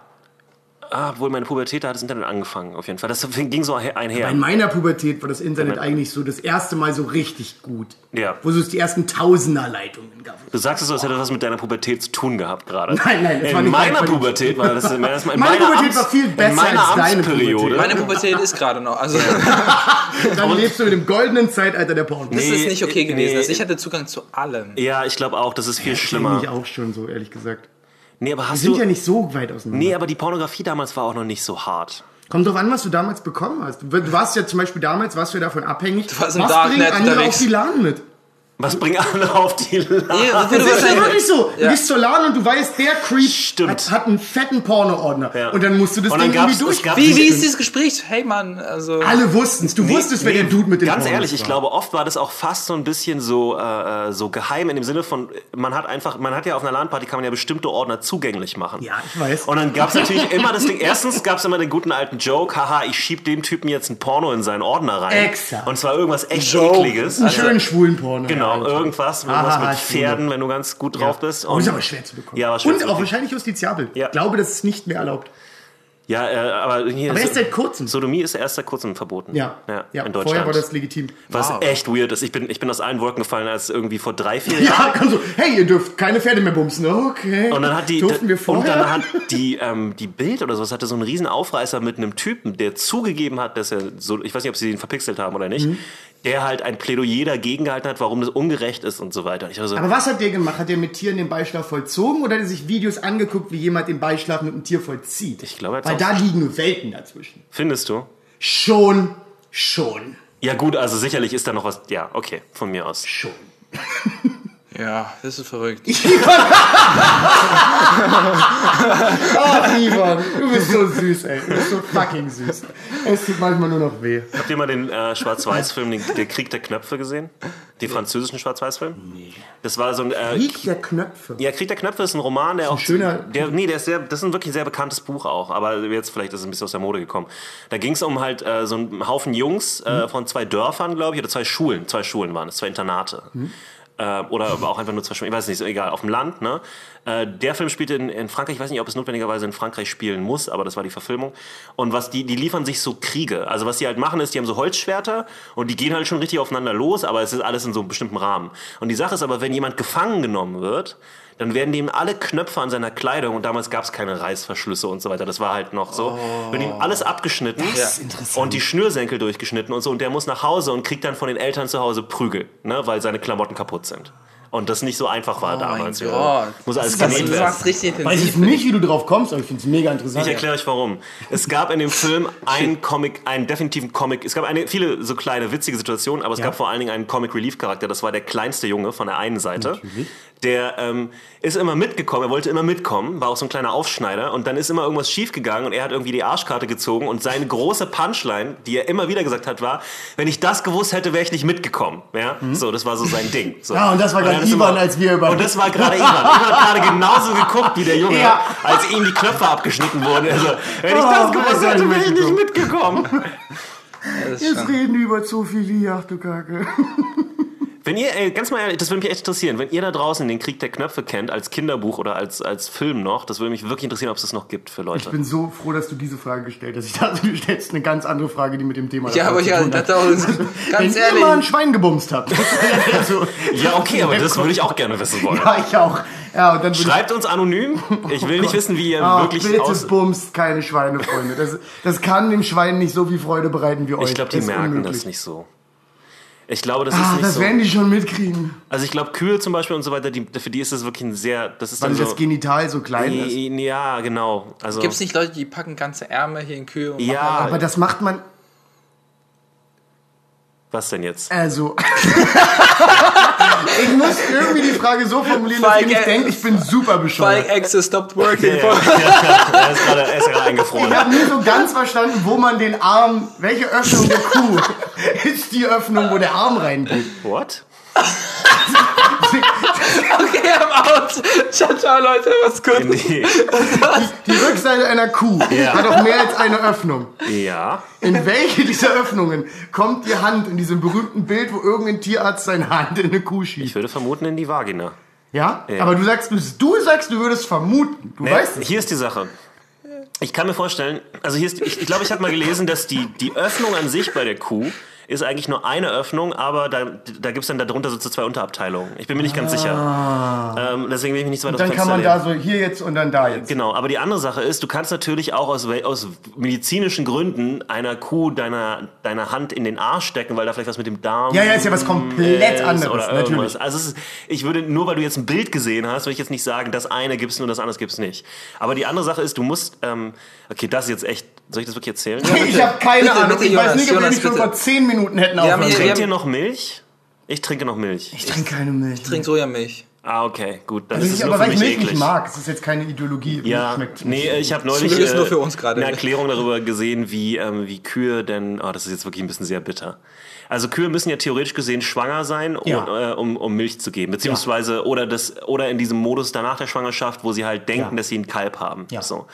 Ah, obwohl meine Pubertät, da hat das Internet angefangen, auf jeden Fall. Das ging so einher. in meiner Pubertät war das Internet eigentlich so das erste Mal so richtig gut. Ja. Wo es die ersten Tausenderleitungen gab. Du sagst es so, als hätte das was mit deiner Pubertät zu tun gehabt gerade. Nein, nein, das In war nicht meiner meine Pubertät war das in meiner, in Meine meiner Pubertät Amts- war viel besser in meiner als deine. Pubertät. Meine Pubertät ist gerade noch. Also Dann lebst du in dem goldenen Zeitalter der Pornos. das Nee, ist nicht okay gewesen. nee. Also ich hatte Zugang zu allem. Ja, ich glaube auch, das ist viel Das schlimmer. ich auch schon so, ehrlich gesagt. Nee, aber Wir hast sind du. ja nicht so weit auseinander. nee, aber die Pornografie damals war auch noch nicht so hart. Kommt drauf an, was du damals bekommen hast. Du du warst ja zum Beispiel damals, warst du ja davon abhängig. warst im was Darknet bringen andere unterwegs. auf die LAN mit? Was bringen alle auf die Lade? Nee, das ist ja wirklich so. Du Ja. gehst zur LAN und du weißt, der Creep Stimmt. hat, hat einen fetten Porno-Ordner. Ja. Und dann musst du das Ding irgendwie es durch. Wie, wie ist dieses Gespräch? Hey Mann, also. Alle wussten's. Du wusstest, wer Nee, der Dude mit den Ganz Pornos ehrlich, ich war. glaube, oft war das auch fast so ein bisschen so, äh, äh, so geheim in dem Sinne von, man hat einfach, man hat ja auf einer LAN-Party kann man ja bestimmte Ordner zugänglich machen. Ja, ich weiß. Und dann gab es natürlich immer das Ding, erstens gab es immer den guten alten Joke, haha, ich schieb dem Typen jetzt ein Porno in seinen Ordner rein. Exakt. Und zwar irgendwas echt Joke. ekliges. Einen Also, schönen schwulen Porno. Genau, ja. irgendwas, Aha, irgendwas mit Schwule. Pferden, wenn du ganz gut drauf bist. Oh, ist aber schwer zu bekommen. Ja, war schwer Und auch wahrscheinlich justiziabel. Ja. Ich glaube, das ist nicht mehr erlaubt. Ja, äh, aber hier Aber erst seit kurzem. Sodomie ist erst seit kurzem verboten. Ja, ja, ja. in vorher Deutschland. war das legitim. was Wow. echt weird ist. Ich bin, ich bin aus allen Wolken gefallen, als irgendwie vor drei, vier Ja, Jahren. komm so, hey, ihr dürft keine Pferde mehr bumsen. Okay. Und dann hat die, Durften wir und vorher? dann hat die, ähm, die Bild oder sowas hatte so einen riesen Aufreißer mit einem Typen, der zugegeben hat, dass er so, ich weiß nicht, ob sie ihn verpixelt haben oder nicht, Mhm. Der halt ein Plädoyer dagegen gehalten hat, warum das ungerecht ist und so weiter. So, Aber was hat der gemacht? Hat der mit Tieren den Beischlaf vollzogen oder hat er sich Videos angeguckt, wie jemand den Beischlaf mit einem Tier vollzieht? Ich glaube, er Weil da liegen Welten dazwischen. findest du? Schon, schon, Ja gut, also sicherlich ist da noch was, ja, okay, von mir aus. schon. Ja, das ist verrückt. Ach, Ivan, du bist so süß, ey. Du bist so fucking süß. Es tut manchmal nur noch weh. Habt ihr mal den äh, Schwarz-Weiß-Film, den- der Krieg der Knöpfe gesehen? Den französischen Schwarz-Weiß-Film? Nee. Das war so ein... Äh, Krieg der Knöpfe. Ja, Krieg der Knöpfe ist ein Roman, der auch. schöner- Der, nee, der ist sehr, das ist ein wirklich sehr bekanntes Buch auch, aber jetzt vielleicht ist es ein bisschen aus der Mode gekommen. Da ging es um halt äh, so einen Haufen Jungs äh, von zwei Dörfern, glaube ich, oder zwei Schulen. Zwei Schulen waren es, zwei Internate. Äh, oder aber auch einfach nur zwei Schulen, ich weiß nicht, so egal, auf dem Land. Ne? Äh, der Film spielte in, in Frankreich, ich weiß nicht, ob es notwendigerweise in Frankreich spielen muss, aber das war die Verfilmung. Und was die, die liefern sich so Kriege. Also was die halt machen ist, die haben so Holzschwerter und die gehen halt schon richtig aufeinander los, aber es ist alles in so einem bestimmten Rahmen. Und die Sache ist aber, wenn jemand gefangen genommen wird, dann werden dem alle Knöpfe an seiner Kleidung und damals gab es keine Reißverschlüsse und so weiter. Das war halt noch so. Wird ihm alles abgeschnitten ist interessant. und die Schnürsenkel durchgeschnitten und so und der muss nach Hause und kriegt dann von den Eltern zu Hause Prügel, ne, weil seine Klamotten kaputt sind. Und das nicht so einfach war damals. mein ja. Gott. Muss alles Das genäht du werden. richtig Weiß jetzt nicht, wie du drauf kommst, aber ich finde es mega interessant. Ich erkläre euch warum. Es gab in dem Film einen Comic, einen definitiven Comic. Es gab eine, viele so kleine witzige Situationen, aber es Ja. gab vor allen Dingen einen Comic Relief Charakter. Das war der kleinste Junge von der einen Seite. Der ähm, ist immer mitgekommen. Er wollte immer mitkommen. War auch so ein kleiner Aufschneider. Und dann ist immer irgendwas schiefgegangen und er hat irgendwie die Arschkarte gezogen. Und seine große Punchline, die er immer wieder gesagt hat, war: Wenn ich das gewusst hätte, wäre ich nicht mitgekommen. Ja, so das war so sein Ding. So. Ja, und das war gerade Ivan, immer- als wir über- Und das war gerade Ivan. Ivan hat gerade genauso geguckt wie der Junge, Ja. als ihm die Knöpfe abgeschnitten wurden. Also, wenn ich Oh, das gewusst hätte, wäre ich nicht mitgekommen. Jetzt schon- reden wir über Zoophilie, ach du Kacke. Wenn ihr, ey, ganz mal ehrlich, das würde mich echt interessieren, wenn ihr da draußen den Krieg der Knöpfe kennt, als Kinderbuch oder als, als Film noch, das würde mich wirklich interessieren, ob es das noch gibt für Leute. Ich bin so froh, dass du diese Frage gestellt hast. Ich dachte, du stellst eine ganz andere Frage, die mit dem Thema Ja, aber tun hat. das auch, ganz Wenn ihr mal ein ehrlich. Schwein gebumst habt. So. ja, okay, aber das würde ich auch gerne wissen wollen. Ja, ich auch. Ja, und dann würde ich Schreibt uns anonym. Ich will nicht wissen, wie ihr Ah, wirklich bitte aus. bumst keine Schweine, Freunde. Das, das kann dem Schwein nicht so viel Freude bereiten wie euch. Ich glaube, die merken unmöglich. das nicht so. Ich glaube, das Ah, ist nicht das so. werden die schon mitkriegen. Also ich glaube, Kühe zum Beispiel und so weiter, die, für die ist das wirklich ein sehr, das ist Weil dann so. das Genital so klein ist. ja, genau. Also Gibt es nicht Leute, die packen ganze Ärmel hier in Kühe und Ja. machen Aber das macht man. Was denn jetzt? Also. ich muss irgendwie die Frage so formulieren, dass ihr Falk, nicht denkt, ich bin super bescheuert. Access stopped working. Ja, ja, ja, er ist gerade er ist gerade eingefroren. Ich habe nie so ganz verstanden, wo man den Arm, welche Öffnung der Kuh ist die Öffnung, wo der Arm reingeht. What? Okay, out. Ciao, ciao, Leute. Was gut. Nee. Die Rückseite einer Kuh Ja. hat auch mehr als eine Öffnung. Ja. In welche dieser Öffnungen kommt die Hand in diesem berühmten Bild, wo irgendein Tierarzt seine Hand in eine Kuh schiebt? Ich würde vermuten in die Vagina. Ja? Ja. Aber du sagst, du, du sagst, du würdest vermuten. Du Nee, weißt es. hier ist die Sache. Ich kann mir vorstellen, also hier ist, ich, ich glaube, ich habe mal gelesen, dass die, die Öffnung an sich bei der Kuh ist eigentlich nur eine Öffnung, aber da, da gibt es dann darunter so zwei Unterabteilungen. Ich bin mir nicht ganz sicher. Ähm, deswegen will ich mich nicht so weit Ah. Dann kann man da so hier jetzt und dann da jetzt. Genau, aber die andere Sache ist, du kannst natürlich auch aus, aus medizinischen Gründen einer Kuh deiner, deiner Hand in den Arsch stecken, weil da vielleicht was mit dem Darm Ja, ja, ist ja was komplett anderes, natürlich. Also es ist, ich würde, nur weil du jetzt ein Bild gesehen hast, würde ich jetzt nicht sagen, das eine gibt's nur, das andere gibt's nicht. Aber die andere Sache ist, du musst, ähm, okay, das ist jetzt echt, soll ich das wirklich erzählen? Ich habe keine Bitte, Ahnung. bitte, ich weiß Jonas, nicht, ob wir nicht schon bitte. vor 10 Minuten hätten aufhören können. Trinkt ihr noch Milch? Ich trinke noch Milch. Ich trinke keine Milch. Trink Sojamilch. Ah, okay, gut. Dann Das ist ist es nur aber für weil ich mich Milch nicht eklig. mag. Das ist jetzt keine Ideologie. Ja, Schmeckt nee, ich habe neulich äh, nur für uns gerade. eine Erklärung darüber gesehen, wie, ähm, wie Kühe denn, oh, das ist jetzt wirklich ein bisschen sehr bitter. Also Kühe müssen ja theoretisch gesehen schwanger sein, um, Ja. äh, um, um Milch zu geben, beziehungsweise oder das oder in diesem Modus danach der Schwangerschaft, wo sie halt denken, Ja. dass sie ein Kalb haben. Ja. So.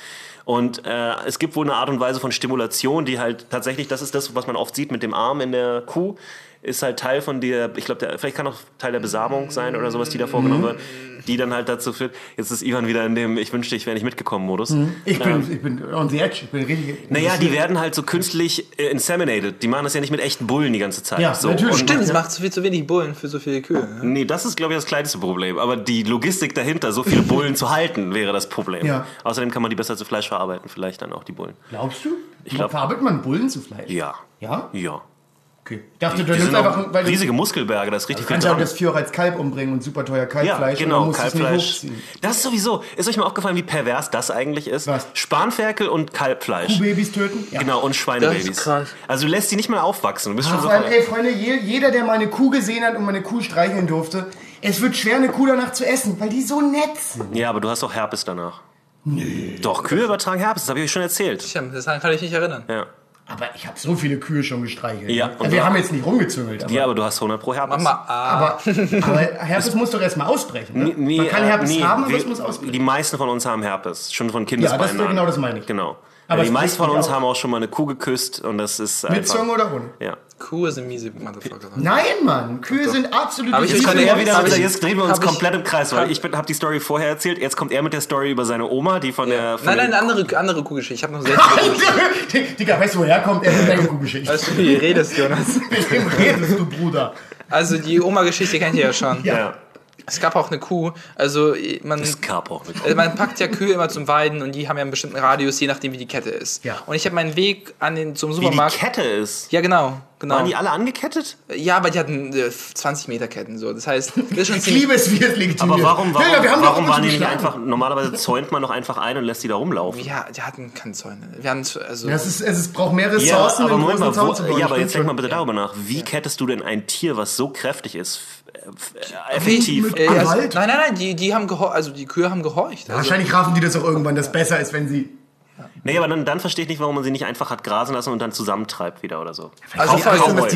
Und äh, es gibt wohl eine Art und Weise von Stimulation, die halt tatsächlich, das ist das, was man oft sieht mit dem Arm in der Kuh, ist halt Teil von der, ich glaube, vielleicht kann auch Teil der Besamung sein oder sowas, die da vorgenommen Mhm. wird, die dann halt dazu führt. Jetzt ist Ivan wieder in dem, ich wünschte, ich wäre nicht mitgekommen Modus. Ich bin, ich bin on the edge. Ich bin richtig. Naja, die werden halt so künstlich äh, inseminated. Die machen das ja nicht mit echten Bullen die ganze Zeit. Ja, so. natürlich. Und, Stimmt, es macht zu viel zu wenig Bullen für so viele Kühe. ne? Nee, das ist, glaube ich, das kleinste Problem. Aber die Logistik dahinter, so viele Bullen zu halten, wäre das Problem. Ja. Außerdem kann man die besser zu Fleisch verarbeiten, vielleicht dann auch die Bullen. Glaubst du? Ich glaub- Verarbeitet man Bullen zu Fleisch? Ja. Ja? Ja. Okay. Ich dachte, Die du nimmst einfach, weil du riesige Muskelberge, da ist richtig du viel kannst ja auch dran. das Vieh auch als Kalb umbringen und super teuer Ja, Kalbfleisch. und genau, du Kalbfleisch. Das ist sowieso. Ist euch mal aufgefallen, wie pervers das eigentlich ist? Was? Spanferkel und Kalbfleisch. Kuhbabys töten? Ja. Genau, und Schweinebabys. Das ist krass. Also du lässt die nicht mal aufwachsen. Du bist schon Vor so allem, ey, Freunde, je- jeder, der mal eine Kuh gesehen hat und mal eine Kuh streicheln durfte, es wird schwer, eine Kuh danach zu essen, weil die so nett sind. Ja, aber du hast auch Herpes danach. Nee. Doch, Kühe übertragen Herpes, das habe ich euch schon erzählt. Stimmt, das kann ich nicht erinnern. Ja. Aber ich habe so viele Kühe schon gestreichelt. Ja, ne? und wir haben jetzt nicht rumgezüngelt. Aber, Ja, aber du hast 100 pro Herpes. Mach mal ah. aber, aber Herpes muss doch erstmal ausbrechen. Ne? Nee, Man kann äh, Herpes nee, haben, aber es muss ausbrechen. Die meisten von uns haben Herpes, schon von Kindesbeinen Ja, das- an. genau das meine ich. Genau. Aber die meisten von uns haben auch schon mal eine Kuh geküsst und das ist Mit einfach... Zunge oder ohne? Ja. Kühe sind miese Motherfucker. Nein, Mann. Kühe sind absolut Aber ja Ja, wieder, ich- jetzt drehen wir uns ich- komplett im Kreis, weil ich habe die Story vorher erzählt, jetzt kommt er mit der Story über seine Oma, die von der... Von Nein, nein, eine andere, andere Kuhgeschichte. Ich habe noch selbst. Digga, weißt du, woher kommt? Er ist eine Kuhgeschichte. Weißt du, wie du redest, Jonas? Mit wem redest du, Bruder? Also die Oma-Geschichte kennt ihr ja schon. Ja, Es gab auch eine Kuh. Also man, das gab auch eine Kuh. also man packt ja Kühe immer zum Weiden und die haben ja einen bestimmten Radius, je nachdem wie die Kette ist. Ja. Und ich habe meinen Weg an den zum Wie die Supermarkt. Kette ist. ja, genau, genau. Waren die alle angekettet? ja, aber die hatten äh, 20 Meter Ketten so. Das heißt, das ist schon Ich ziemlich. liebe es, wie es legitimiert. Aber warum, warum, haben doch warum waren die nicht einfach... Normalerweise zäunt man doch einfach ein und lässt die da rumlaufen. Ja, die hatten keine Zäune. Wir hatten also. Das ist, es ist, braucht mehr Ja, Ressourcen, aber Moment großen mal, wo, bauen. ja, aber jetzt denk mal bitte darüber nach. Wie kettest du denn ein Tier, was so kräftig ist, äh, effektiv? äh, also, nein, nein, nein, die, die haben gehorcht, also die Kühe haben gehorcht. Also, Wahrscheinlich raffen die das auch irgendwann, dass besser ist, wenn sie Nee, aber dann, dann verstehe ich nicht, warum man sie nicht einfach hat grasen lassen und dann zusammentreibt wieder oder so. Also ich,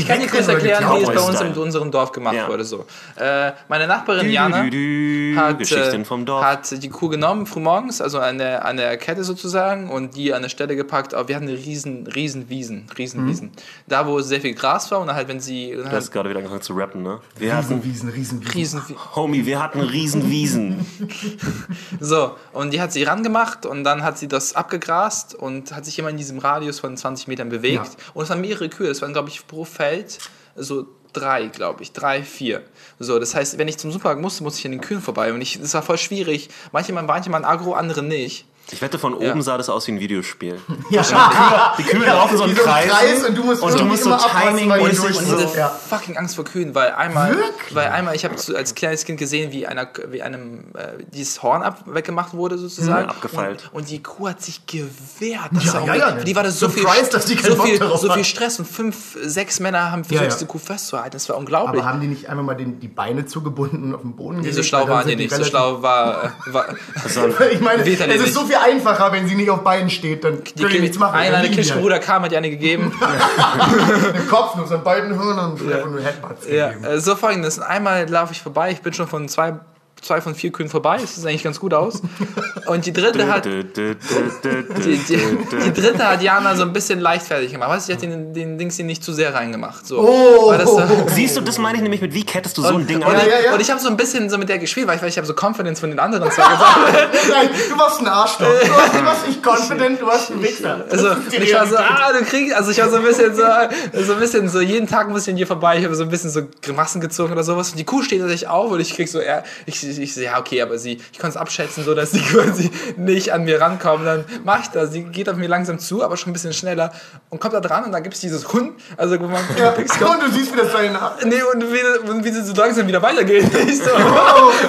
kann, dir kurz erklären, wie es bei uns in unserem Dorf gemacht Ja. wurde. So. Äh, meine Nachbarin Jana hat, äh, hat die Kuh genommen, frühmorgens, also an der, an der Kette sozusagen, und die an eine Stelle gepackt. Aber wir hatten eine riesen, riesen Wiesen, riesen Mhm. Wiesen. Da, wo sehr viel Gras war und dann halt, wenn sie... Dann Du halt hast gerade wieder angefangen zu rappen, ne? Wir hatten, Riesenwiesen, Riesenwiesen. riesen, Homie, wir hatten Riesenwiesen. So, und die hat sie rangemacht und dann hat sie das abgegrast und hat sich immer in diesem Radius von 20 Metern bewegt. Ja. Und es waren mehrere Kühe, es waren, glaube ich, pro Feld so drei, glaube ich, drei, vier. So, das heißt, wenn ich zum Supermarkt musste, musste ich an den Kühen vorbei und ich, das war voll schwierig. Manche waren manche waren agro, andere nicht. Ich wette, von oben Ja. sah das aus wie ein Videospiel. Ja, Die Kühe laufen so einen so ein Kreis. Kreis und du musst, und du musst so Timing Und so- ich hatte Ja. fucking Angst vor Kühen, weil einmal, Wirklich? weil einmal, ich habe als kleines Kind gesehen, wie einer, wie einem äh, dieses Horn ab, weggemacht wurde sozusagen. Mhm, abgefeilt. Und, und die Kuh hat sich gewehrt. Das Ja, war ja, ja. Die war da so viel, die keinen so viel, darauf so viel. Stress und fünf, sechs Männer haben versucht, Ja, ja. diese Kuh festzuhalten. Das war unglaublich. Aber haben die nicht einmal mal den, die Beine zugebunden und auf den Boden Nee, gelegt? so schlau waren die nicht. So schlau war, äh, war Ich meine, es ist so viel einfacher, wenn sie nicht auf Beinen steht, dann die können die nichts machen. Einer, der die halt. Kirchenbruder kam, hat die eine gegeben. Im Kopf nur, an beiden Hörnern und einfach nur Headbutts ja, gegeben. äh, so folgendes. Einmal laufe ich vorbei, ich bin schon von zwei, zwei von vier Kühen vorbei. Das sieht eigentlich ganz gut aus. Und die dritte hat, die, die, die dritte hat Jana so ein bisschen leichtfertig gemacht. Weißt du, die hat den, den Dings hier nicht zu sehr reingemacht. So. Oh. Das, äh, Siehst du, das meine ich nämlich mit, wie kettest du so ein Ding und, an? Ja, ja, ja. und ich habe so ein bisschen so mit der gespielt, weil ich, weil ich habe so Confidence von den anderen zwei gesagt. Nein, du warst ein Arschloch. Du warst, du warst nicht confident, du warst ein Wichser. Also, und ich war so, ah, du kriegst, also ich war so ein bisschen so, so ein bisschen so, jeden Tag muss ich an dir vorbei, ich habe so ein bisschen so Grimassen gezogen oder sowas. Und die Kuh steht tatsächlich auf und ich krieg so, ich, ich, ich ja, okay, aber sie, ich konnte es abschätzen, so, dass die quasi nicht an mir rankommt. Dann mache ich das, sie geht auf mir langsam zu, aber schon ein bisschen schneller und kommt da dran und dann gibt es dieses Hund, also wo man Ja, Picks kommt. und du siehst, wie das seine Nach Nee, und wie, und wie sie so langsam wieder weitergeht. So,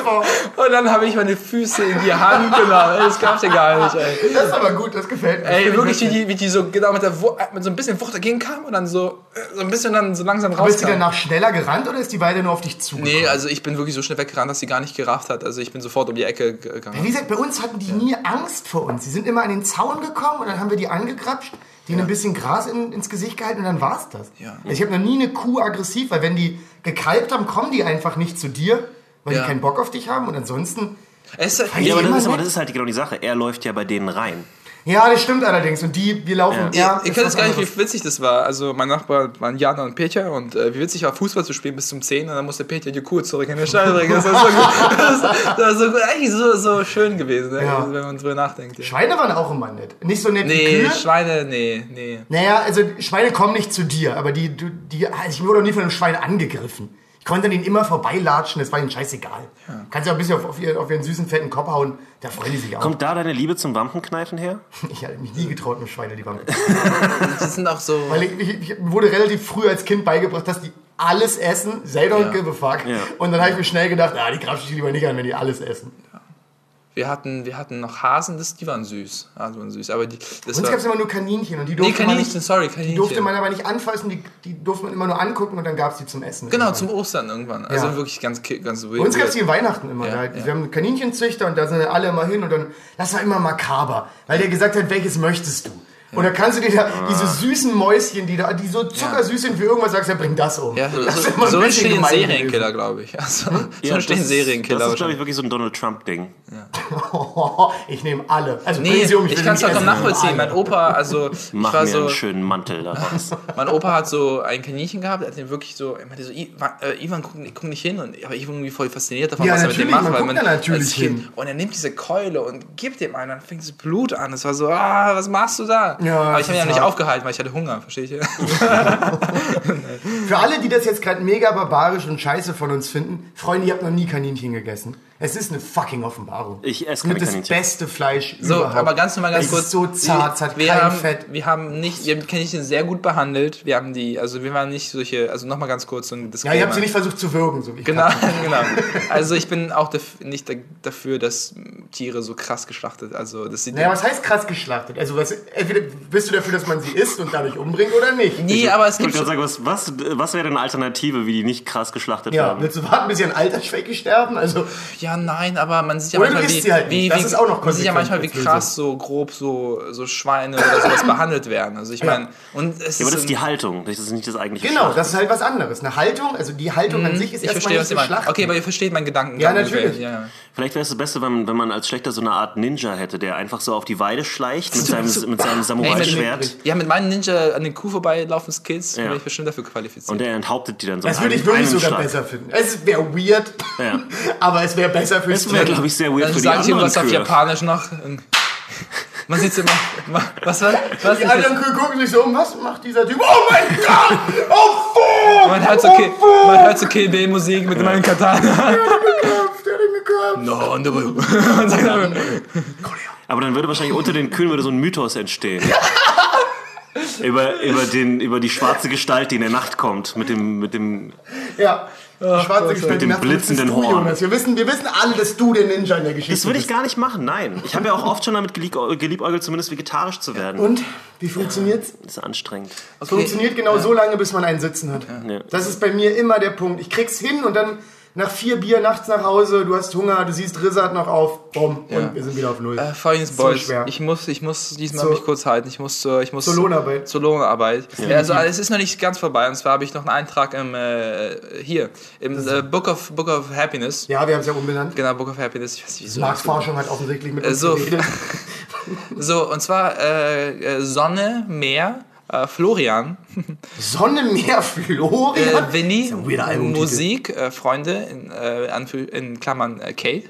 oh, und dann habe ich meine Füße in die Hand genommen. Das gab's ja gar nicht, ey. Das ist aber gut, das gefällt mir. Ey, wirklich, wie die, wie die so genau mit, der Wu- mit so ein bisschen Wucht dagegen kam und dann so, äh, so ein bisschen dann so langsam Aber ist die rauskam. danach schneller gerannt oder ist die weiter nur auf dich zugekommen? Nee, also ich bin wirklich so schnell weggerannt, dass sie gar nicht gerafft hat. Also ich bin sofort um die Ecke ge- Wie gegangen. gesagt, bei uns hatten die nie Angst vor uns. Sie sind immer an den Zaun gekommen und dann haben wir die angekrapscht, denen ein bisschen Gras in, ins Gesicht gehalten und dann war's das. Ja. Also ich habe noch nie eine Kuh aggressiv, weil wenn die gekalbt haben, kommen die einfach nicht zu dir, weil Ja. die keinen Bock auf dich haben und ansonsten... Es, Ja, aber das, ist, aber das ist halt genau die Sache. Er läuft ja bei denen rein. Ja, das stimmt allerdings und die, wir laufen... Ja, ihr ist könnt es gar nicht, anderes. wie witzig das war. Also mein Nachbar waren Jana und Peter und äh, wie witzig war Fußball zu spielen bis zum 10 und dann musste Peter die Kuh zurück in den Stall bringen. Das war so, das, das war so eigentlich so, so schön gewesen, ne? Ja. also, wenn man drüber nachdenkt. Ja. Schweine waren auch immer nett. Nicht so nett wie Nee, Kühe. Schweine, nee, nee. Naja, also Schweine kommen nicht zu dir, aber die, du- die, also ich wurde auch nie von einem Schwein angegriffen. Ich konnte an denen immer vorbeilatschen, das war ihnen scheißegal. Kannst ja ein bisschen auf, auf, ihren, auf ihren süßen, fetten Kopf hauen, da freuen die sich auch. Kommt da deine Liebe zum Wampenkneifen her? Ich habe mich nie getraut, mit Schweine die Wampe. Die sind auch so. Weil ich, ich, ich wurde relativ früh als Kind beigebracht, dass die alles essen, they don't Ja. give a fuck. Ja. Und dann habe ich mir schnell gedacht, ah, die grapsche ich lieber nicht an, wenn die alles essen. Wir hatten, wir hatten noch Hasen, das, die waren süß. Hasen waren süß, aber die, das Uns gab es immer nur Kaninchen und die Nee, durfte man Kaninchen, nicht, sorry, die Kaninchen. durfte man aber nicht anfassen, die, die durfte man immer nur angucken und dann gab es die zum Essen. Genau, Irgendwann. zum Ostern irgendwann. Also Ja. wirklich ganz, ganz Bei uns gab es die Weihnachten immer. Ja, ja. Wir haben Kaninchenzüchter und da sind alle immer hin und dann, das war immer makaber, weil der gesagt hat, welches möchtest du? Und da kannst du dir da diese süßen Mäuschen, die da, die so zuckersüß sind für irgendwas, sagst, ja, bring das um. Ja, so, Das ist so, so entstehen Serienkiller, glaube ich. Also, so entstehen das, Serienkiller. Das ist, glaube ich, wirklich so ein Donald Trump-Ding. gewesen. ich nehme alle. Also Nee, um, ich will kann es vollkommen nachvollziehen. Mein. Opa, also ich Mach war mir so, einen schönen Mantel daraus. mein Opa hat so ein Kaninchen gehabt, er hat den wirklich so, er meinte so, Ivan, äh, Ivan guck, guck nicht hin. Und aber ich war irgendwie voll fasziniert davon, Ja, was er mit dem macht. man weil guckt da natürlich hin. Und er nimmt diese Keule und gibt dem einen, dann fängt das Blut an. Es war so, ah, was machst du da? Ja, aber ich habe ihn ja nicht aufgehalten, weil ich hatte Hunger, verstehe ich? Für alle, die das jetzt gerade mega barbarisch und scheiße von uns finden, Freunde, ihr habt noch nie Kaninchen gegessen. Es ist eine fucking Offenbarung. Ich esse mit das Kaninchen. beste Fleisch So, überhaupt. aber ganz normal, ganz es kurz. ist so zart, es hat wir kein haben, Fett. Wir haben nicht, wir haben Kaninchen sehr gut behandelt. Wir haben die, also wir waren nicht solche, also nochmal ganz kurz so ein Ja, ihr habt sie nicht versucht zu würgen, so wie ich Genau, genau. Also ich bin auch nicht da- dafür, dass Tiere so krass geschlachtet. Also das sieht Naja, was heißt krass geschlachtet? Also was, entweder bist du dafür, dass man sie isst und dadurch umbringt oder nicht? Nee, aber es Ich gibt wollte gerade schon, sagen, was, was, was wäre denn eine Alternative, wie die nicht krass geschlachtet Ja, werden? willst du warten, bis sie an Altersschwäche sterben? Also, ja, Ja, nein, aber man sieht ja Oder manchmal, wie, halt wie, wie ist auch noch man sieht ja manchmal, wie krass so grob so, so Schweine oder sowas behandelt werden. Also ich meine, und es Ja, aber das ist die Haltung, das ist nicht das eigentliche Genau, Schlachten. das ist halt was anderes. Eine Haltung, also die Haltung an sich ist Mhm. ich erstmal verstehe, was nicht ihr meint. Schlacht. Okay, aber ihr versteht meinen Gedanken. Ja, natürlich. Ja, ja. Vielleicht wäre es das Beste, wenn, wenn man als Schlechter so eine Art Ninja hätte, der einfach so auf die Weide schleicht mit seinem, mit seinem Samurai-Schwert. ja, mit meinen Ninja an den Kuh vorbeilaufen Skills Ja. bin ich bestimmt dafür qualifiziert. Und der enthauptet die dann so Das in würde ich wirklich sogar Schlag. besser finden. Es wäre weird, Ja. aber es wäre besser fürs Das wäre, glaube ich, sehr weird Dann für die sage ich anderen irgendwas auf Kühe. Japanisch noch. Man sieht immer. Was war? Was Die anderen? Kühe gucken sich so um, was macht dieser Typ? Oh mein Gott! Oh, fuck! Man hört so, Kill, man hört so Kill Bill Musik mit meinem Katana. No. Und sagt, Aber dann würde wahrscheinlich unter den Kühen würde so ein Mythos entstehen. über, über, den, über die schwarze Gestalt, die in der Nacht kommt, mit dem, mit dem Ja. Die schwarze Gestalt, Mit dem Nacht, blitzenden bist Horn. Jonas. Wir wissen, wir wissen alle, dass du der Ninja in der Geschichte Das würde ich bist. gar nicht machen, nein. Ich habe ja auch oft schon damit gelieb- geliebäugelt, zumindest vegetarisch zu werden. Und? Wie funktioniert's? Das ist anstrengend. Es funktioniert genau so lange, bis man einen Sitzen hat. Ja. Das ist bei mir immer der Punkt. Ich krieg's hin und dann nach vier Bier nachts nach Hause, du hast Hunger, du siehst Rizzard noch auf, bumm, und wir sind wieder auf Null. Äh, Folgendes, So Boys. schwer. ich muss, ich muss diesmal So- mich kurz halten. Ich muss zur, ich muss Zur Lohnarbeit. Zur Lohnarbeit. Ja. also es ist noch nicht ganz vorbei. Und zwar habe ich noch einen Eintrag im äh, hier im äh, Book of Book of Happiness. Ja, wir haben es ja umbenannt. Genau, Book of Happiness. Ich weiß nicht wieso. Marx Forschung hat offensichtlich mit Äh, uns so. geredet. So und zwar äh, äh, Sonne, Meer, äh, Florian, Sonne, Meer, Florian. äh, Albumtitel. Musik, äh, Freunde in, äh, in Klammern äh, Kate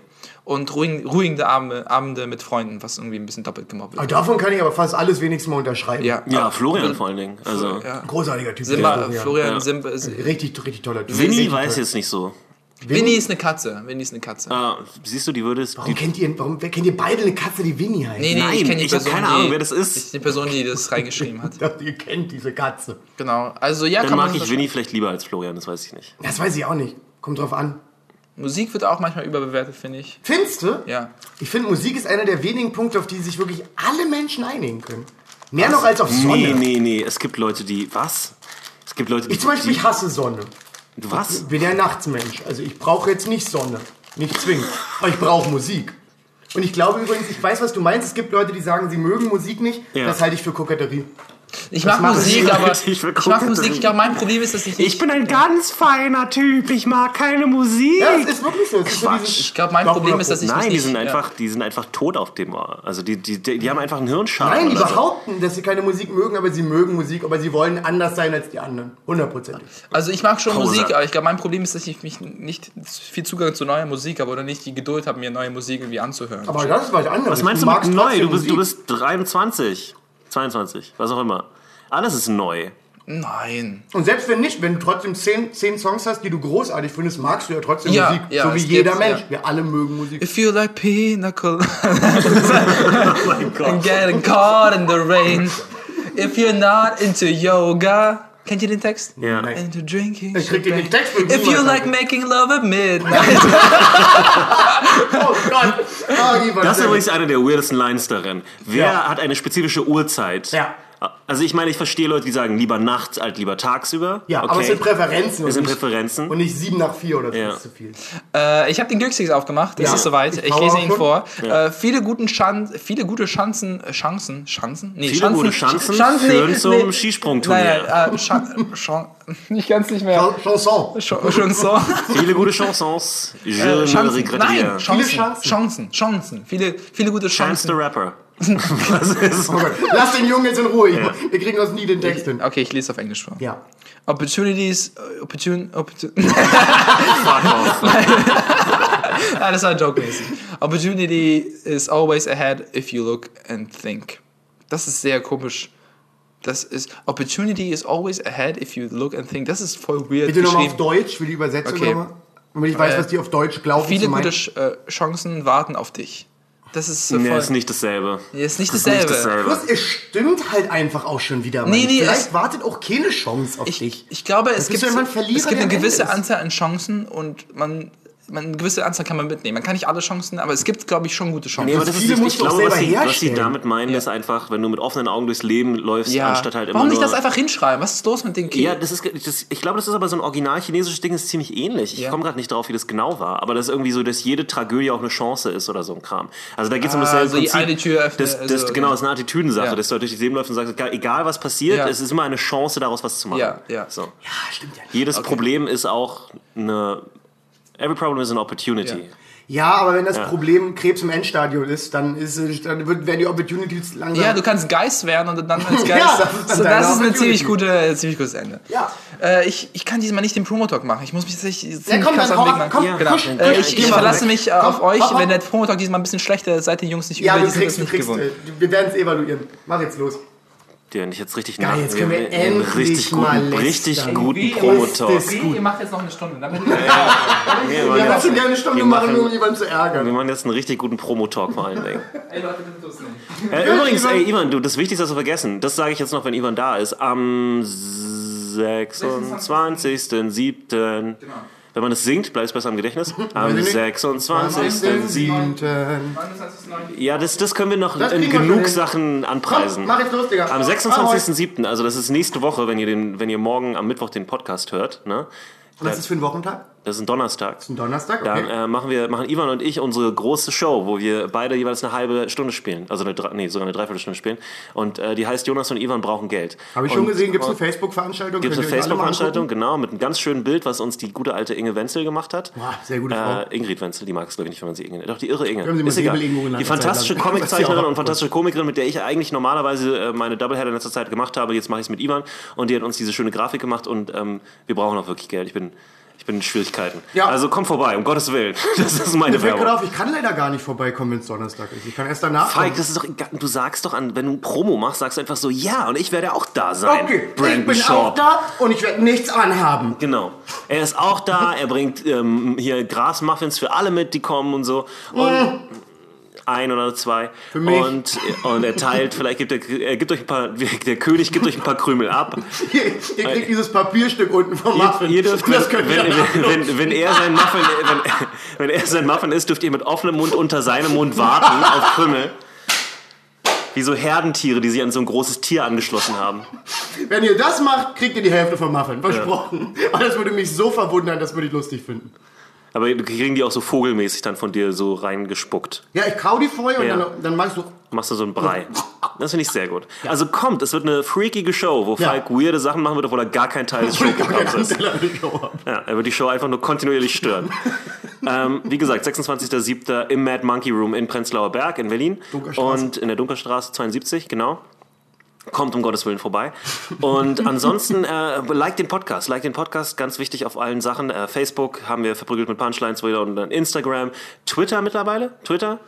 und ruhig, ruhige Abende, Abende mit Freunden, was irgendwie ein bisschen doppelt gemobbt Aber wird. davon kann ich aber fast alles wenigstens mal unterschreiben. Ja, Ja, Florian vor allen Dingen. Also, Ja. Großartiger Typ. Simba, Florian, Florian. Ja. Simba, Richtig, richtig toller Typ. Winnie Richtig weiß toll. jetzt nicht so. Winnie ist eine Katze. Winnie ist eine Katze. Ah, siehst du, die würde es. Warum Die, kennt ihr, warum kennt ihr beide eine Katze, die Winnie heißt? Nee, nee, Nein, ich kenne die ich hab Person, keine die, Ahnung, wer das ist. ich- Die Person, die das reingeschrieben hat. Ich dachte, ihr kennt diese Katze. Genau. Also ja, dann kann mag ich Winnie vielleicht lieber als Florian, das weiß ich nicht. Das weiß ich auch nicht. Kommt drauf an. Musik wird auch manchmal überbewertet, finde ich. Findest du? Ja. Ich finde, Musik ist einer der wenigen Punkte, auf die sich wirklich alle Menschen einigen können. Mehr noch als auf Sonne. Nee, nee, nee. Es gibt Leute, die. Was? Es gibt Leute, die. Ich zum Beispiel, ich die, hasse Sonne. Was? Ich bin ja Nachtsmensch. Also ich brauche jetzt nicht Sonne. Nicht zwingend. Aber ich brauche Musik. Und ich glaube übrigens, ich weiß, was du meinst. Es gibt Leute, die sagen, sie mögen Musik nicht. Ja. Das halte ich für Koketterie. Ich mag machen Musik, die aber ich ich, mag Musik. Ich glaube, mein Problem ist, dass ich nicht. bin ein ganz feiner Typ. Ich mag keine Musik. Ja, es ist wirklich so. Quatsch. Ich glaube, mein Doch, Problem ist, dass ich Nein, die nicht, sind ja. einfach, die sind einfach tot auf dem Ohr. Also die, die, die, die haben einfach einen Hirnschaden. Nein, die so. behaupten, dass sie keine Musik mögen, aber sie mögen Musik, aber sie wollen anders sein als die anderen. Hundertprozentig. Also ich mag schon Pause. Musik, aber ich glaube, mein Problem ist, dass ich mich nicht viel Zugang zu neuer Musik habe oder nicht die Geduld habe, mir neue Musik irgendwie anzuhören. Aber das ist was anderes. Was meinst du, mit magst neu? Du bist, du bist 23, 22, was auch immer. Alles ist neu. Nein. Und selbst wenn nicht, wenn du trotzdem zehn, zehn Songs hast, die du großartig findest, magst du ja trotzdem Ja, Musik. ja, so wie es jeder Mensch. ja. Wir alle mögen Musik. If you like pina colada Oh mein and Gott. getting caught in the rain, if you're not into yoga. Kennt ihr den Text? Ja. Into drinking. Ich krieg den Text, will If you like making love at midnight. Oh Gott. Ivan, Das ist übrigens eine der weirdesten Lines darin. Wer Ja. hat eine spezifische Uhrzeit? Ja. Also ich meine, ich verstehe Leute, die sagen lieber nachts als lieber tagsüber. Ja, okay. aber es sind Präferenzen. und Es sind nicht- Präferenzen. Und nicht sieben nach vier oder so. Ja. Das ist zu viel. Äh, ich habe den Glückskeks aufgemacht. Es Ja. ist soweit. Ich Ich, lese ihn schon. vor. Ja. Äh, viele, guten Chan viele gute Chancen. Äh, Chancen? Chancen? Nee, Viele Chancen, gute Chancen Sch- führen zum Skisprungturnier. Nein, äh, Chan Chan ich kann es nicht mehr. Chan- Chanson. Ch- Chanson. Viele gute Chansons. Je Äh, ne Chancen. Nein. Chancen. Chancen. Chancen. Chancen. Viele, viele gute Chance the Chancen. Rapper. Was ist? Oh. Lass den Jungen jetzt in Ruhe. Wir kriegen uns nie den Text hin. Okay, ich lese auf Englisch vor. Ja. Opportunities, äh, opportun, opportun. Nein, das war joke-mäßig. Opportunity is always ahead if you look and think. Das ist sehr komisch. Das ist Opportunity is always ahead if you look and think. Das ist voll weird Bitte nochmal auf. Deutsch für die Übersetzung Okay. nochmal. Damit ich weiß, Äh, was die auf Deutsch glauben Viele gute Sch äh, Chancen warten auf dich. Das ist so Nee, voll. ist nicht dasselbe. Nee, ist nicht Das ist dasselbe. nicht dasselbe. Plus, es stimmt halt einfach auch schon wieder. Nee, Mann. nee, Vielleicht es- wartet auch keine Chance auf Ich, dich. ich glaube, es gibt, es gibt eine gewisse ist. Anzahl an Chancen und man man, eine gewisse Anzahl kann man mitnehmen. Man kann nicht alle Chancen, aber es gibt, glaube ich, schon gute Chancen. Nee, aber das ist Ich glaube, was selber sie, was sie damit meinen, Ja. ist einfach, wenn du mit offenen Augen durchs Leben läufst, ja. anstatt halt immer Warum nicht nur... das einfach hinschreiben? Was ist los mit dem Kind? Ja, das ist, das, ich glaube, das ist aber so ein original chinesisches Ding, das ist ziemlich ähnlich. Ich Ja. komme gerade nicht drauf, wie das genau war, aber das ist irgendwie so, dass jede Tragödie auch eine Chance ist oder so ein Kram. Also da geht es um Ah, dasselbe so die Prinzip. eine Tür öffnen, das, das, also, genau, das ist eine Attitüdensache, Ja. dass du halt durch das Leben läufst und sagst, egal, egal was passiert, Ja. es ist immer eine Chance, daraus was zu machen. Ja, ja. So. Ja, stimmt ja. Jedes Problem ist auch eine... Every problem is an opportunity. Ja. Ja, aber wenn das Ja. Problem Krebs im Endstadium ist, dann, ist, dann wird, werden die Opportunities langsam. Ja, du kannst Geist werden und dann als Geist. Ja, das ist dann so, das ist ein ziemlich, gute, ziemlich gutes Ende. Ja. Äh, ich, ich kann diesmal nicht den Promotalk machen. Ich muss mich tatsächlich Ja, ziemlich komm, krass auf den Weg ab, komm, machen. Ja, push, dann- Äh, push, ich ich verlasse weg. mich Komm, auf euch. hau ab. Wenn der Promotalk diesmal ein bisschen schlechter ist, seid ihr Jungs nicht Ja, übel. du die sind kriegst, du nicht kriegst, gewohnt. äh, wir werden es evaluieren. Mach jetzt los. Die haben dich jetzt richtig Geil, jetzt können wir einen endlich richtig guten, richtig guten Promotalk. Ihr macht jetzt noch eine Stunde. Damit Ja, Wir Mann, würden gerne eine Stunde wir machen, nur um jemanden zu Wir ärgern. machen jetzt einen richtig guten Promo-Talk vor allen Dingen. Ey Leute, bitte tut's nicht. Äh, Ja, übrigens, Ivan. ey, Ivan, du, das Wichtigste hast du vergessen. Das sage ich jetzt noch, wenn Ivan da ist. Am 26.07. Wenn man das singt, bleibt es besser im Gedächtnis. Am Weiß ich nicht. 26.07. Ja, das, das können wir noch Das in genug. Sachen anpreisen. Komm, mach jetzt los, Digga. Am Ahoi. 26.07., also das ist nächste Woche, wenn ihr, den, wenn ihr morgen am Mittwoch den Podcast hört, ne? Und was ist das für ein Wochentag? Das ist ein Donnerstag. Ein Donnerstag, Dann okay. äh, machen wir, machen Ivan und ich unsere große Show, wo wir beide jeweils eine halbe Stunde spielen. Also eine, nee, sogar eine Dreiviertelstunde spielen. Und äh, die heißt Jonas und Ivan brauchen Geld. Habe ich schon Und- gesehen, gibt es eine Facebook-Veranstaltung? Gibt es eine Facebook-Veranstaltung, genau, mit einem ganz schönen Bild, was uns die gute alte Inge Wenzel gemacht hat. Boah, sehr gute Frau. Äh, Ingrid Wenzel, die mag es glaube ich nicht, wenn man sie Inge nennt. Doch, die irre Inge. Ist egal. Die fantastische. Comiczeichnerin und fantastische Komikerin, mit der ich eigentlich normalerweise äh, meine Doubleheader in letzter Zeit gemacht habe. Jetzt mache ich es mit Ivan und die hat uns diese schöne Grafik gemacht und ähm, wir brauchen auch wirklich Geld. Ich bin, bin in Schwierigkeiten. Ja. Also komm vorbei, um Gottes Willen. Das ist meine Werbung. auf, ich kann leider gar nicht vorbeikommen, wenn es Donnerstag ist. Ich kann erst danach Falk, das ist doch egal. Du sagst doch an, wenn du Promo machst, sagst du einfach so, ja, und ich werde auch da sein. Okay, ich Brandon bin Sharp. auch da und ich werde nichts anhaben. Genau. Er ist auch da, er bringt ähm, hier Grasmuffins für alle mit, die kommen und so. Und ein oder zwei. Für mich. Und, und er teilt, vielleicht gibt er, er gibt euch ein paar, der König gibt euch ein paar Krümel ab. Ihr, ihr kriegt dieses Papierstück unten vom Ihr, Muffin. ihr dürft, Und wenn, das ihr wenn, wenn, wenn, wenn er sein Muffin, wenn, wenn er sein Muffin isst, dürft ihr mit offenem Mund unter seinem Mund warten auf Krümel. Wie so Herdentiere, die sich an so ein großes Tier angeschlossen haben. Wenn ihr das macht, kriegt ihr die Hälfte vom Muffin. Versprochen. Aber das würde mich so verwundern, das würde ich lustig finden. Aber kriegen die auch so vogelmäßig dann von dir so reingespuckt. Ja, ich kau die vorher Ja. und dann, dann mach ich so. machst du so einen Brei. Das finde ich sehr gut. Also kommt, es wird eine freakige Show, wo Ja. Falk weirde Sachen machen wird, obwohl er gar kein Teil des Showprogramms ist. Ja, er wird die Show einfach nur kontinuierlich stören. ähm, wie gesagt, 26.07. im Mad Monkey Room in Prenzlauer Berg in Berlin. Und in der Dunkerstraße 72, genau. Kommt um Gottes Willen vorbei. Und ansonsten, äh, like den Podcast. Like den Podcast, ganz wichtig auf allen Sachen. Äh, Facebook haben wir verprügelt mit Punchlines wieder und dann Instagram. Twitter mittlerweile? Twitter?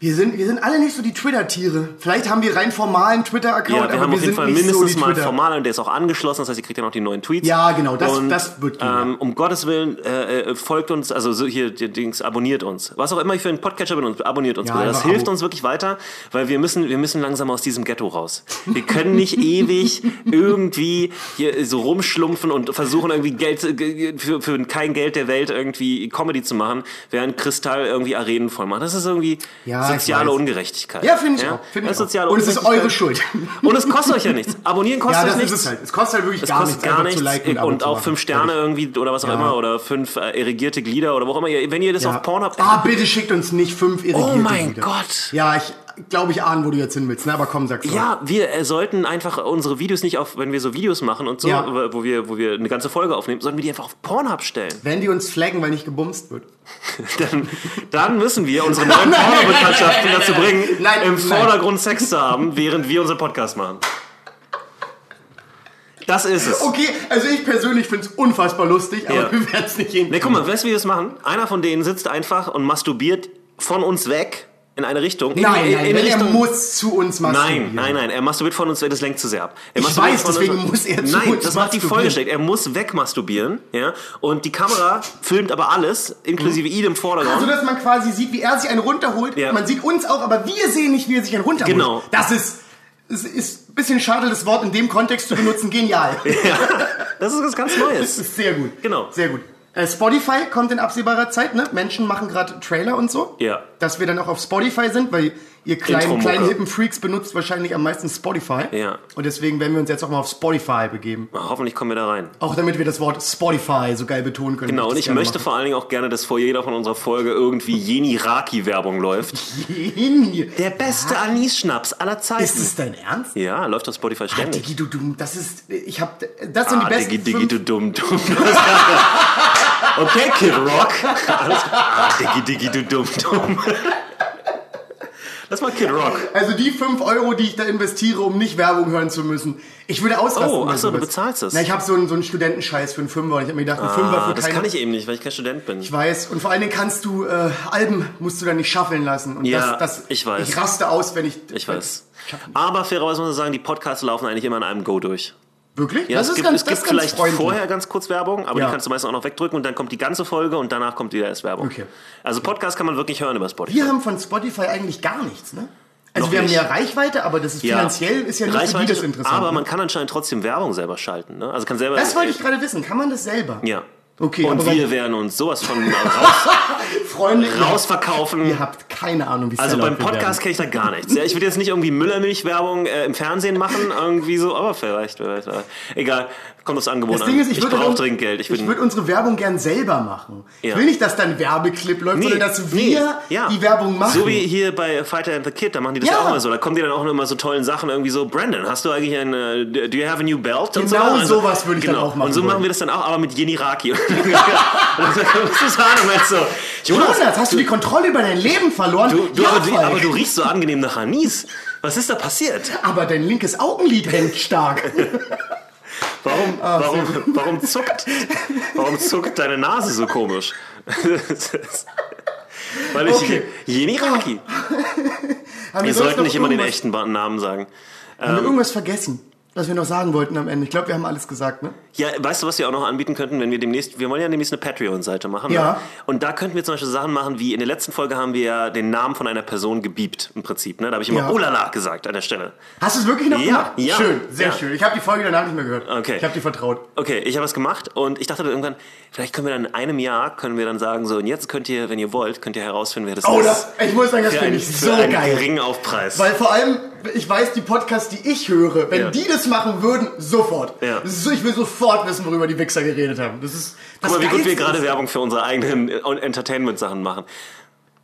Wir sind, wir sind alle nicht so die Twitter-Tiere. Vielleicht haben wir rein formalen Twitter-Account, Ja, aber wir haben wir auf jeden Fall so mindestens die mal Twitter. formal und der ist auch angeschlossen, das heißt, ihr kriegt dann auch die neuen Tweets. Ja, genau, das- und, das wird gehen, ähm, Um Gottes Willen, äh, äh, folgt uns, also so hier, die Dings, abonniert uns. Was auch immer ihr für einen Podcatcher benutzt, abonniert uns Ja, bitte. Das hilft Abo. uns wirklich weiter, weil wir müssen, wir müssen langsam aus diesem Ghetto raus. Wir können nicht ewig irgendwie hier so rumschlumpfen und versuchen irgendwie Geld, äh, für, für kein Geld der Welt irgendwie Comedy zu machen, während Kristall irgendwie Arenen voll macht. Das ist irgendwie Ja, ich soziale weiß. Ungerechtigkeit. Ja, finde ich auch. Finde das ich ist soziale auch. Und es ist eure Schuld. Und es kostet euch ja nichts. Abonnieren kostet Ja, euch nichts. ist es halt. Es kostet halt wirklich Es gar kostet nichts, gar nichts zu liken und, und auch fünf Sterne irgendwie oder was auch Ja. immer oder fünf äh, irrigierte Glieder oder wo auch immer. ihr- Wenn ihr das Ja. auf Pornhub... Ah, bitte schickt uns nicht fünf irrigierte oh mein Lieder. Gott! Ja, ich glaube, ich ahne, wo du jetzt hin willst. Ne? Aber komm, sag's mal. Ja, wir äh, sollten einfach unsere Videos nicht auf, wenn wir so Videos machen und so, Ja. wo wir, wo wir eine ganze Folge aufnehmen, sollten wir die einfach auf Pornhub stellen. Wenn die uns flaggen, weil nicht gebumst wird. Dann, dann müssen wir unsere neuen Porno-Bekanntschaften dazu bringen, Nein, im nein. Vordergrund Sex zu haben, während wir unseren Podcast machen. Das ist es. Okay, also ich persönlich finde es unfassbar lustig, aber Ja. wir werden es nicht hinkriegen. Ne, guck mal, weißt du, wie wir das machen? Einer von denen sitzt einfach und masturbiert von uns weg in eine Richtung. In, Nein, in, nein, in wenn er Richtung, muss zu uns masturbieren. Nein, nein, nein, er masturbiert von uns das lenkt zu sehr ab. Er Ich weiß, deswegen uns, muss er zu Nein, uns das macht die. Folge schlecht. Er muss wegmasturbieren, ja, und die Kamera filmt aber alles, inklusive ihn im Vordergrund. So dass man quasi sieht, wie er sich einen runterholt. Ja. Man sieht uns auch, aber wir sehen nicht, wie er sich einen runterholt. Genau. Das ist, es ist ein bisschen schade, das Wort in dem Kontext zu benutzen. Genial. das ist was ganz Das Neues. ist sehr gut. Genau. Sehr gut. Äh, Spotify kommt in absehbarer Zeit, ne? Menschen machen gerade Trailer und so. Ja. Dass wir dann auch auf Spotify sind, weil ihr kleinen, kleinen hippen Freaks benutzt wahrscheinlich am meisten Spotify. Ja. Und deswegen werden wir uns jetzt auch mal auf Spotify begeben. Hoffentlich kommen wir da rein. Auch damit wir das Wort Spotify so geil betonen können. Genau, und das ich möchte vor allen Dingen auch gerne, dass vor jeder von unserer Folge irgendwie Jeni Raki-Werbung läuft. machen. Der beste Anis-Schnaps aller Zeiten. Ist es dein Ernst? ja, läuft auf Spotify Ah, ständig. Digi, du dumm, das ist, ich hab, das sind die Ah, besten Digi, Digi, du dumm, dumm. okay, Kid Rock. Alles klar. Ah, Digi, Digi, du dumm, dumm. Lass mal Kid Rock. Also die 5 Euro, die ich da investiere, um nicht Werbung hören zu müssen. Ich würde ausrasten. Oh, bei ach so, du bezahlst das. Na, ich habe so einen, so einen Studentenscheiß für einen Fünfer und ich habe mir gedacht, ein Fünfer Ah, für das keine... kann ich eben nicht, weil ich kein Student bin. Ich weiß. Und vor allen Dingen kannst du, äh, Alben musst du dann nicht schaffeln lassen. Und Ja, das, das, ich weiß. Ich raste aus, wenn ich... Ich weiß. Aber fairerweise muss man sagen, die Podcasts laufen eigentlich immer in einem Go durch. Wirklich? Ja, das es ist gibt, ganz, es das gibt vielleicht freundlich. vorher ganz kurz Werbung, aber Ja. die kannst du meistens auch noch wegdrücken und dann kommt die ganze Folge und danach kommt wieder erst Werbung. Okay. Also Podcast kann man wirklich hören über Spotify. Wir haben von Spotify eigentlich gar nichts, ne? Also Noch wir nicht. haben ja Reichweite, aber das ist finanziell ist ja nur für die Reichweite, das interessant. Aber ne? man kann anscheinend trotzdem Werbung selber schalten. Ne? Also kann selber. das wollte ich gerade wissen. Kann man das selber? Ja. Okay, Und wir werden uns sowas von raus, Freunde, rausverkaufen. ihr habt keine Ahnung, wie Also Sellout beim Podcast kenne ich da gar nichts. Ja, ich würde jetzt nicht irgendwie Müllermilch-Werbung äh, im Fernsehen machen, irgendwie so, aber vielleicht, vielleicht, vielleicht. Egal, kommt aufs Angebot Das an. Ding ist, ich, würde brauche dann- Trinkgeld. Ich Ich, würde unsere Werbung gern selber machen. Ja. Ich will nicht, dass da ein Werbeclip läuft, sondern dass wir ja. die Werbung machen. So wie hier bei Fighter and the Kid, da machen die das ja, auch immer so. Da kommen die dann auch immer so tollen Sachen, irgendwie so, Brandon, hast du eigentlich ein, äh, do you have a new belt? Und Genau so, Also, sowas würde ich dann auch machen Und so machen wir das dann auch, aber mit Jenny Raki. Du sagen, und so, Jonas, Jonas, hast du die Kontrolle über dein Leben verloren? du, du, ja, aber, du, aber du riechst so angenehm nach Anis. Was ist da passiert? Aber dein linkes Augenlid hängt stark. Warum, Ah, warum, warum, zuckt, warum zuckt deine Nase so komisch? Weil ich Okay. Jenny Raki. Haben Wir sonst sollten noch nicht immer den echten Namen sagen. Haben wir irgendwas vergessen, was wir noch sagen wollten am Ende? Ich glaube, wir haben alles gesagt, ne? Ja, weißt du, was wir auch noch anbieten könnten, wenn wir demnächst, wir wollen ja demnächst eine Patreon-Seite machen. Ja. Ne? Und da könnten wir zum Beispiel Sachen machen, wie in der letzten Folge haben wir ja den Namen von einer Person gebiebt, im Prinzip. Ne? Da habe ich immer Ja. Oh la la gesagt an der Stelle. Hast du es wirklich noch Ja, gemacht? ja, Schön, sehr ja. schön. Ich habe die Folge danach nicht mehr gehört. Okay. Ich habe die vertraut. Okay, ich habe es gemacht und ich dachte dann irgendwann, vielleicht können wir dann in einem Jahr, können wir dann sagen, so, und jetzt könnt ihr, wenn ihr wollt, könnt ihr herausfinden, wer das Oh, ist. das, ich muss sagen, das finde ich so einen geil. geringen Aufpreis. Weil vor allem, ich weiß, die Podcasts, die ich höre, wenn Ja. die das machen würden, sofort. Ja. Das ist so, ich will sofort wissen, worüber die Wichser geredet haben. Das ist das Guck mal, wie gut wir gerade ist- Werbung für unsere eigenen äh, Entertainment-Sachen machen.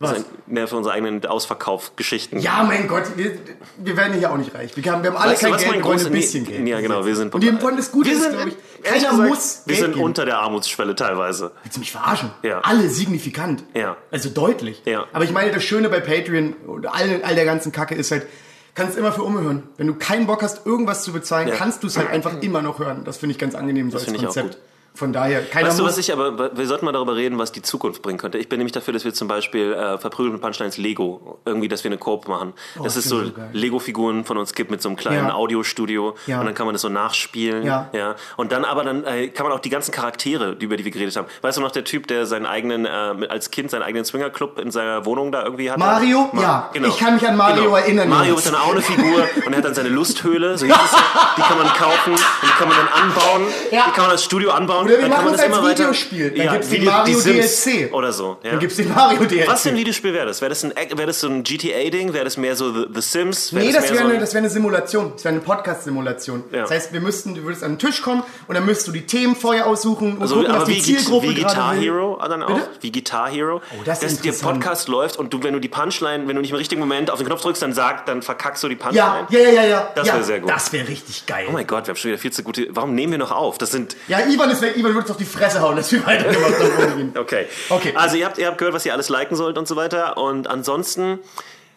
Was? Also, ne, für unsere eigenen Ausverkaufgeschichten. Ja, mein Gott, wir, wir werden hier auch nicht reich. Wir haben, wir haben alle Weißt du, kein was Geld, wir ein bisschen nee, Geld. Ja, genau, wir sind. Und die wollen das Gute wir ist, sind, glaube ich, keiner gesagt, muss Wir Geld sind geben. unter der Armutsschwelle teilweise. Willst du mich verarschen? Ja. Alle signifikant. Ja. Also deutlich. Ja. Aber ich meine, das Schöne bei Patreon und all, all der ganzen Kacke ist halt, kannst immer für umhören. Wenn du keinen Bock hast, irgendwas zu bezahlen, Ja. kannst du es halt einfach immer noch hören. Das finde ich ganz angenehm so als ich auch Konzept. Von daher, keiner Weißt du, was ich aber, wir sollten mal darüber reden, was die Zukunft bringen könnte. Ich bin nämlich dafür, dass wir zum Beispiel äh, verprügelten Punchlines Lego, irgendwie, dass wir eine Coop machen. dass das es so so. Lego-Figuren von uns gibt mit so einem kleinen Ja. Audiostudio Ja. und dann kann man das so nachspielen. Ja. ja. Und dann aber dann äh, kann man auch die ganzen Charaktere, über die wir geredet haben. Weißt du noch, der Typ, der seinen eigenen, äh, mit- als Kind seinen eigenen Swingerclub in seiner Wohnung da irgendwie hatte? Mario? Ja. Ich kann mich an Mario erinnern, Mario ist dann auch eine Figur und er hat dann seine Lusthöhle, so hieß es, die kann man kaufen und die kann man dann anbauen. Die kann man als Studio anbauen. Oder wir dann machen das als immer weiter- Videospiel. Dann ja, gibt's den Video- Mario die DLC. Oder so. Ja. Dann gibt's den Mario DLC. Was für ein Videospiel wäre das? Wäre das wäre das so ein GTA-Ding? Wäre das mehr so The, The Sims? Nee, das mehr wäre so eine, ein- das wär eine Simulation. Das wäre eine Podcast-Simulation. Ja. Das heißt, wir müssten, du würdest an den Tisch kommen und dann müsstest du die Themen vorher aussuchen und also, gucken, was die Zielgruppe wie Guitar. Hero dann auch? Bitte? Wie Guitar Hero? Oh, das ist Dass der. Podcast läuft und du, wenn du die Punchline, wenn du nicht im richtigen Moment auf den Knopf drückst, dann sagt, dann verkackst du die Punchline. Ja, ja, ja, ja. Das ja, wär sehr gut. Das wäre richtig geil. Oh mein Gott, wir haben schon wieder viel zu gute. Warum nehmen wir noch auf? Das sind. ja, Ivan ist weg. Ivan wird uns auf die Fresse hauen, dass wir weitergemacht haben. Okay. Okay. Also ihr habt, ihr habt gehört, was ihr alles liken sollt und so weiter. Und ansonsten,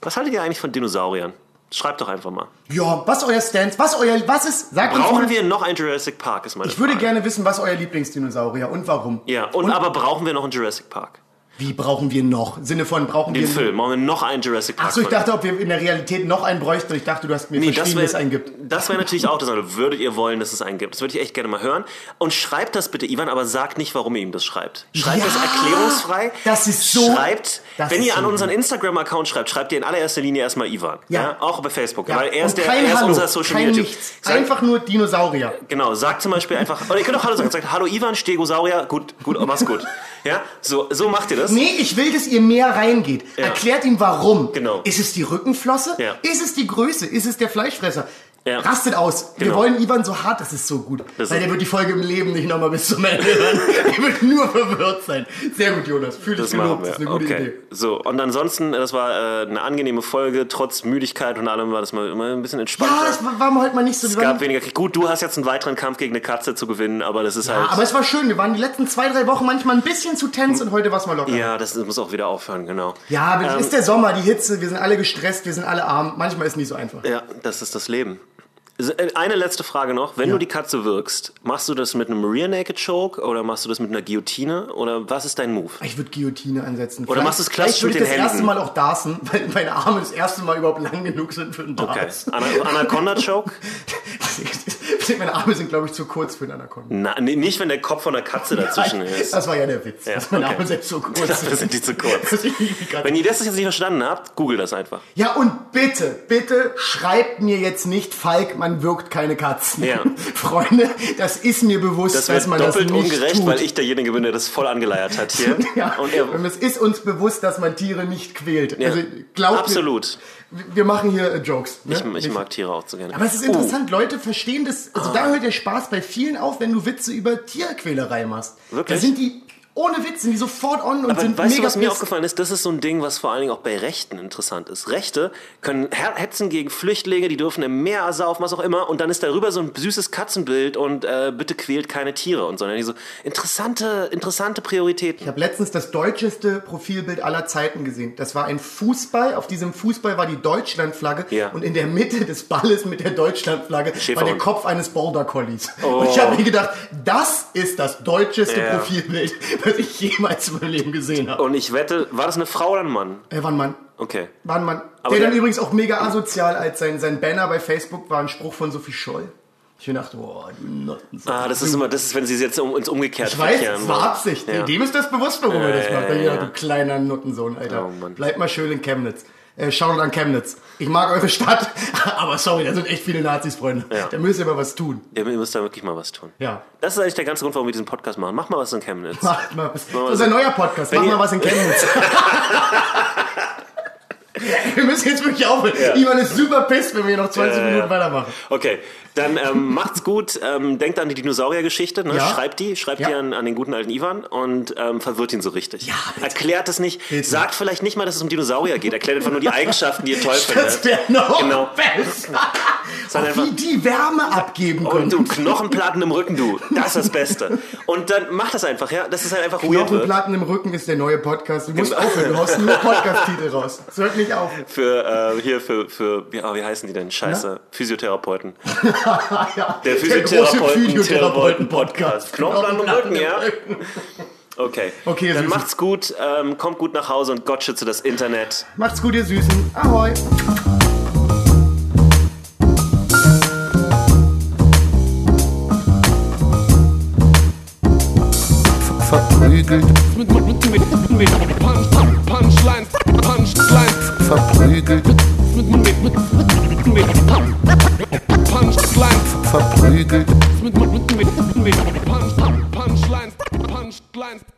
was haltet ihr eigentlich von Dinosauriern? Schreibt doch einfach mal. Ja, was euer Stance? Was euer, was ist? Sagt uns Brauchen mal. wir noch ein Jurassic Park, ist meine Ich würde Frage. gerne wissen, was euer Lieblingsdinosaurier und warum. Ja, und, aber brauchen wir noch einen Jurassic Park? Wie brauchen wir noch? Im Sinne von, brauchen Den wir... Film. Machen wir noch einen Jurassic Park. Achso, ich dachte, ob wir in der Realität noch einen bräuchten. Ich dachte, du hast mir Nee, das verschriebenes wäre eingibt. das wär natürlich auch das. andere. Würdet ihr wollen, dass es einen gibt? Das würde ich echt gerne mal hören. Und schreibt das bitte, Ivan, aber sagt nicht, warum ihr ihm das schreibt. Schreibt Ja, das erklärungsfrei. das ist so- Schreibt, wenn ihr so an unseren. Instagram-Account schreibt, schreibt ihr in allererster Linie erstmal Ivan. Ja. Auch bei Facebook. Ja. Weil er ist, der, er ist Hallo, unser Social kein Media. nichts. Sagt- Einfach nur Dinosaurier. Genau, sagt zum Beispiel einfach, oder ihr könnt auch Hallo sagen, sagt Hallo Ivan, Stegosaurier, gut, gut, mach's gut. Ja, so, so macht ihr das. Nee, ich will, dass ihr mehr reingeht. Erklärt ihm warum. Genau. Ist es die Rückenflosse? Ja. Ist es die Größe? Ist es der Fleischfresser? Ja. Rastet aus. Wir Genau. wollen Ivan so hart, das ist so gut. Das Weil der wird die Folge im Leben nicht nochmal bis zum Ende hören. der wird nur verwirrt sein. Sehr gut, Jonas. Fühl dich gelobt. wir. Das ist eine gute okay. Idee. So, und ansonsten, das war äh, eine angenehme Folge. Trotz Müdigkeit und allem war das mal immer ein bisschen entspannter. Ja, es war, war heute mal nicht so. es wir gab weniger Krieg. Gut, du hast jetzt einen weiteren Kampf gegen eine Katze zu gewinnen, aber das ist ja, halt. aber es war schön. Wir waren die letzten zwei, drei Wochen manchmal ein bisschen zu tense und heute war es mal locker. ja, das muss auch wieder aufhören, genau. Ja, aber es Ähm, ist der Sommer, die Hitze, wir sind alle gestresst, wir sind alle arm. Manchmal ist es nicht so einfach. Ja, das ist das Leben. Äh, Eine letzte Frage noch. Wenn Ja. du die Katze wirkst, machst du das mit einem Rear Naked Choke oder machst du das mit einer Guillotine oder was ist dein Move? Ich würde Guillotine ansetzen. Oder machst du es klassisch Vielleicht würde mit ich den das erste Händen? Mal auch darsen, weil meine Arme das erste Mal überhaupt lang genug sind für einen Okay. Dars. Ana Anaconda Choke? meine Arme sind, glaube ich, zu kurz für einen Anaconda. Na, nee, nicht, wenn der Kopf von der Katze dazwischen ist. Das war ja der Witz, Ja, dass meine okay. Arme selbst so kurz Dafür sind die zu kurz. Wenn ihr das jetzt nicht verstanden habt, googelt das einfach. Ja, und bitte, bitte schreibt mir jetzt nicht, Falk, man wirkt keine Katzen. Ja. Freunde, das ist mir bewusst, Das dass man das doppelt nicht ungerecht, tut. weil ich derjenige bin, der das voll angeleiert hat hier. Ja, Und er, und es ist uns bewusst, dass man Tiere nicht quält. ja, Also glaubt absolut. mir, wir machen hier äh, Jokes. Ne? Ich, ich mag Tiere auch so gerne. Aber es ist interessant, Leute verstehen das. Also da hört der Spaß bei vielen auf, wenn du Witze über Tierquälerei machst. Wirklich? Da sind die ohne Witz, sind die sofort on und Aber sind weißt mega du, was mir aufgefallen ist? Das ist so ein Ding, was vor allen Dingen auch bei Rechten interessant ist. Rechte können hetzen gegen Flüchtlinge, die dürfen im Meer saufen, was auch immer, und dann ist darüber so ein süßes Katzenbild und äh, bitte quält keine Tiere und so. Und so interessante, interessante Prioritäten. Ich habe letztens das deutscheste Profilbild aller Zeiten gesehen. Das war ein Fußball. Auf diesem Fußball war die Deutschlandflagge Ja. und in der Mitte des Balles mit der Deutschlandflagge war der. Kopf eines Border Collies. Und ich habe mir gedacht, das ist das deutscheste Oh. Ja. Profilbild, was ich jemals in meinem Leben gesehen habe. Und ich wette, war das eine Frau oder ein Mann? Er war ein Mann. Okay. War ein Mann. Aber der dann der- übrigens auch mega asozial, als sein, sein Banner bei Facebook war ein Spruch von Sophie Scholl. Ich mir dachte, boah, du Notten. Ah, das ist immer, das ist, wenn sie es jetzt um, ins Umgekehrte Ich weiß, es war. Absicht. Ja. Dem ist das bewusst, warum er das Ja, macht. ja, Ja, ja. du kleiner Nuttensohn, Alter. Oh. Bleib mal schön in Chemnitz. Äh, Shoutout an Chemnitz. Ich mag eure Stadt, aber sorry, da sind echt viele Nazis, Freunde. Ja. Da müsst ihr mal was tun. Ihr müsst da wirklich mal was tun. Ja. Das ist eigentlich der ganze Grund, warum wir diesen Podcast machen. Mach mal was in Chemnitz. Macht mal was. mal Das ist ein neuer Podcast. Wenn Mach mal was in Chemnitz. wir müssen jetzt wirklich aufhören. Ja. Ivan ist super pisst, wenn wir noch 20 Ja, ja, Minuten weitermachen. Okay, dann ähm, macht's gut. Ähm, denkt an die Dinosaurier-Geschichte. Ne? Ja. Schreibt die, schreibt Ja. die an, an den guten alten Ivan und ähm, verwirrt ihn so richtig. Ja, bitte. Erklärt es nicht. Bitte. Sagt vielleicht nicht mal, dass es um Dinosaurier geht. Erklärt einfach nur die Eigenschaften, die ihr toll Das findet. wäre noch Genau. besser. Einfach- wie die Wärme abgeben Und können. du Knochenplatten im Rücken, du. Das ist das Beste. Und dann mach das einfach, ja. Das ist halt einfach weird. wird. Knochenplatten im Rücken ist der neue Podcast. Du musst Genau. aufhören, du haust nur Podcast-Titel raus. Es hört nicht auf. Für, äh, hier, für, für, wie, oh, wie heißen die denn? Scheiße. Physiotherapeuten. ja, Der Physiotherapeuten-Podcast. Knochenplatten im Rücken, ja. Okay. Okay, Dann Süßen. macht's gut, ähm, kommt gut nach Hause und Gott schütze das Internet. Macht's gut, ihr Süßen. Ahoi. verprügelt, verprügelt. Punchlines verprügelt. Punchlines, Punchlines.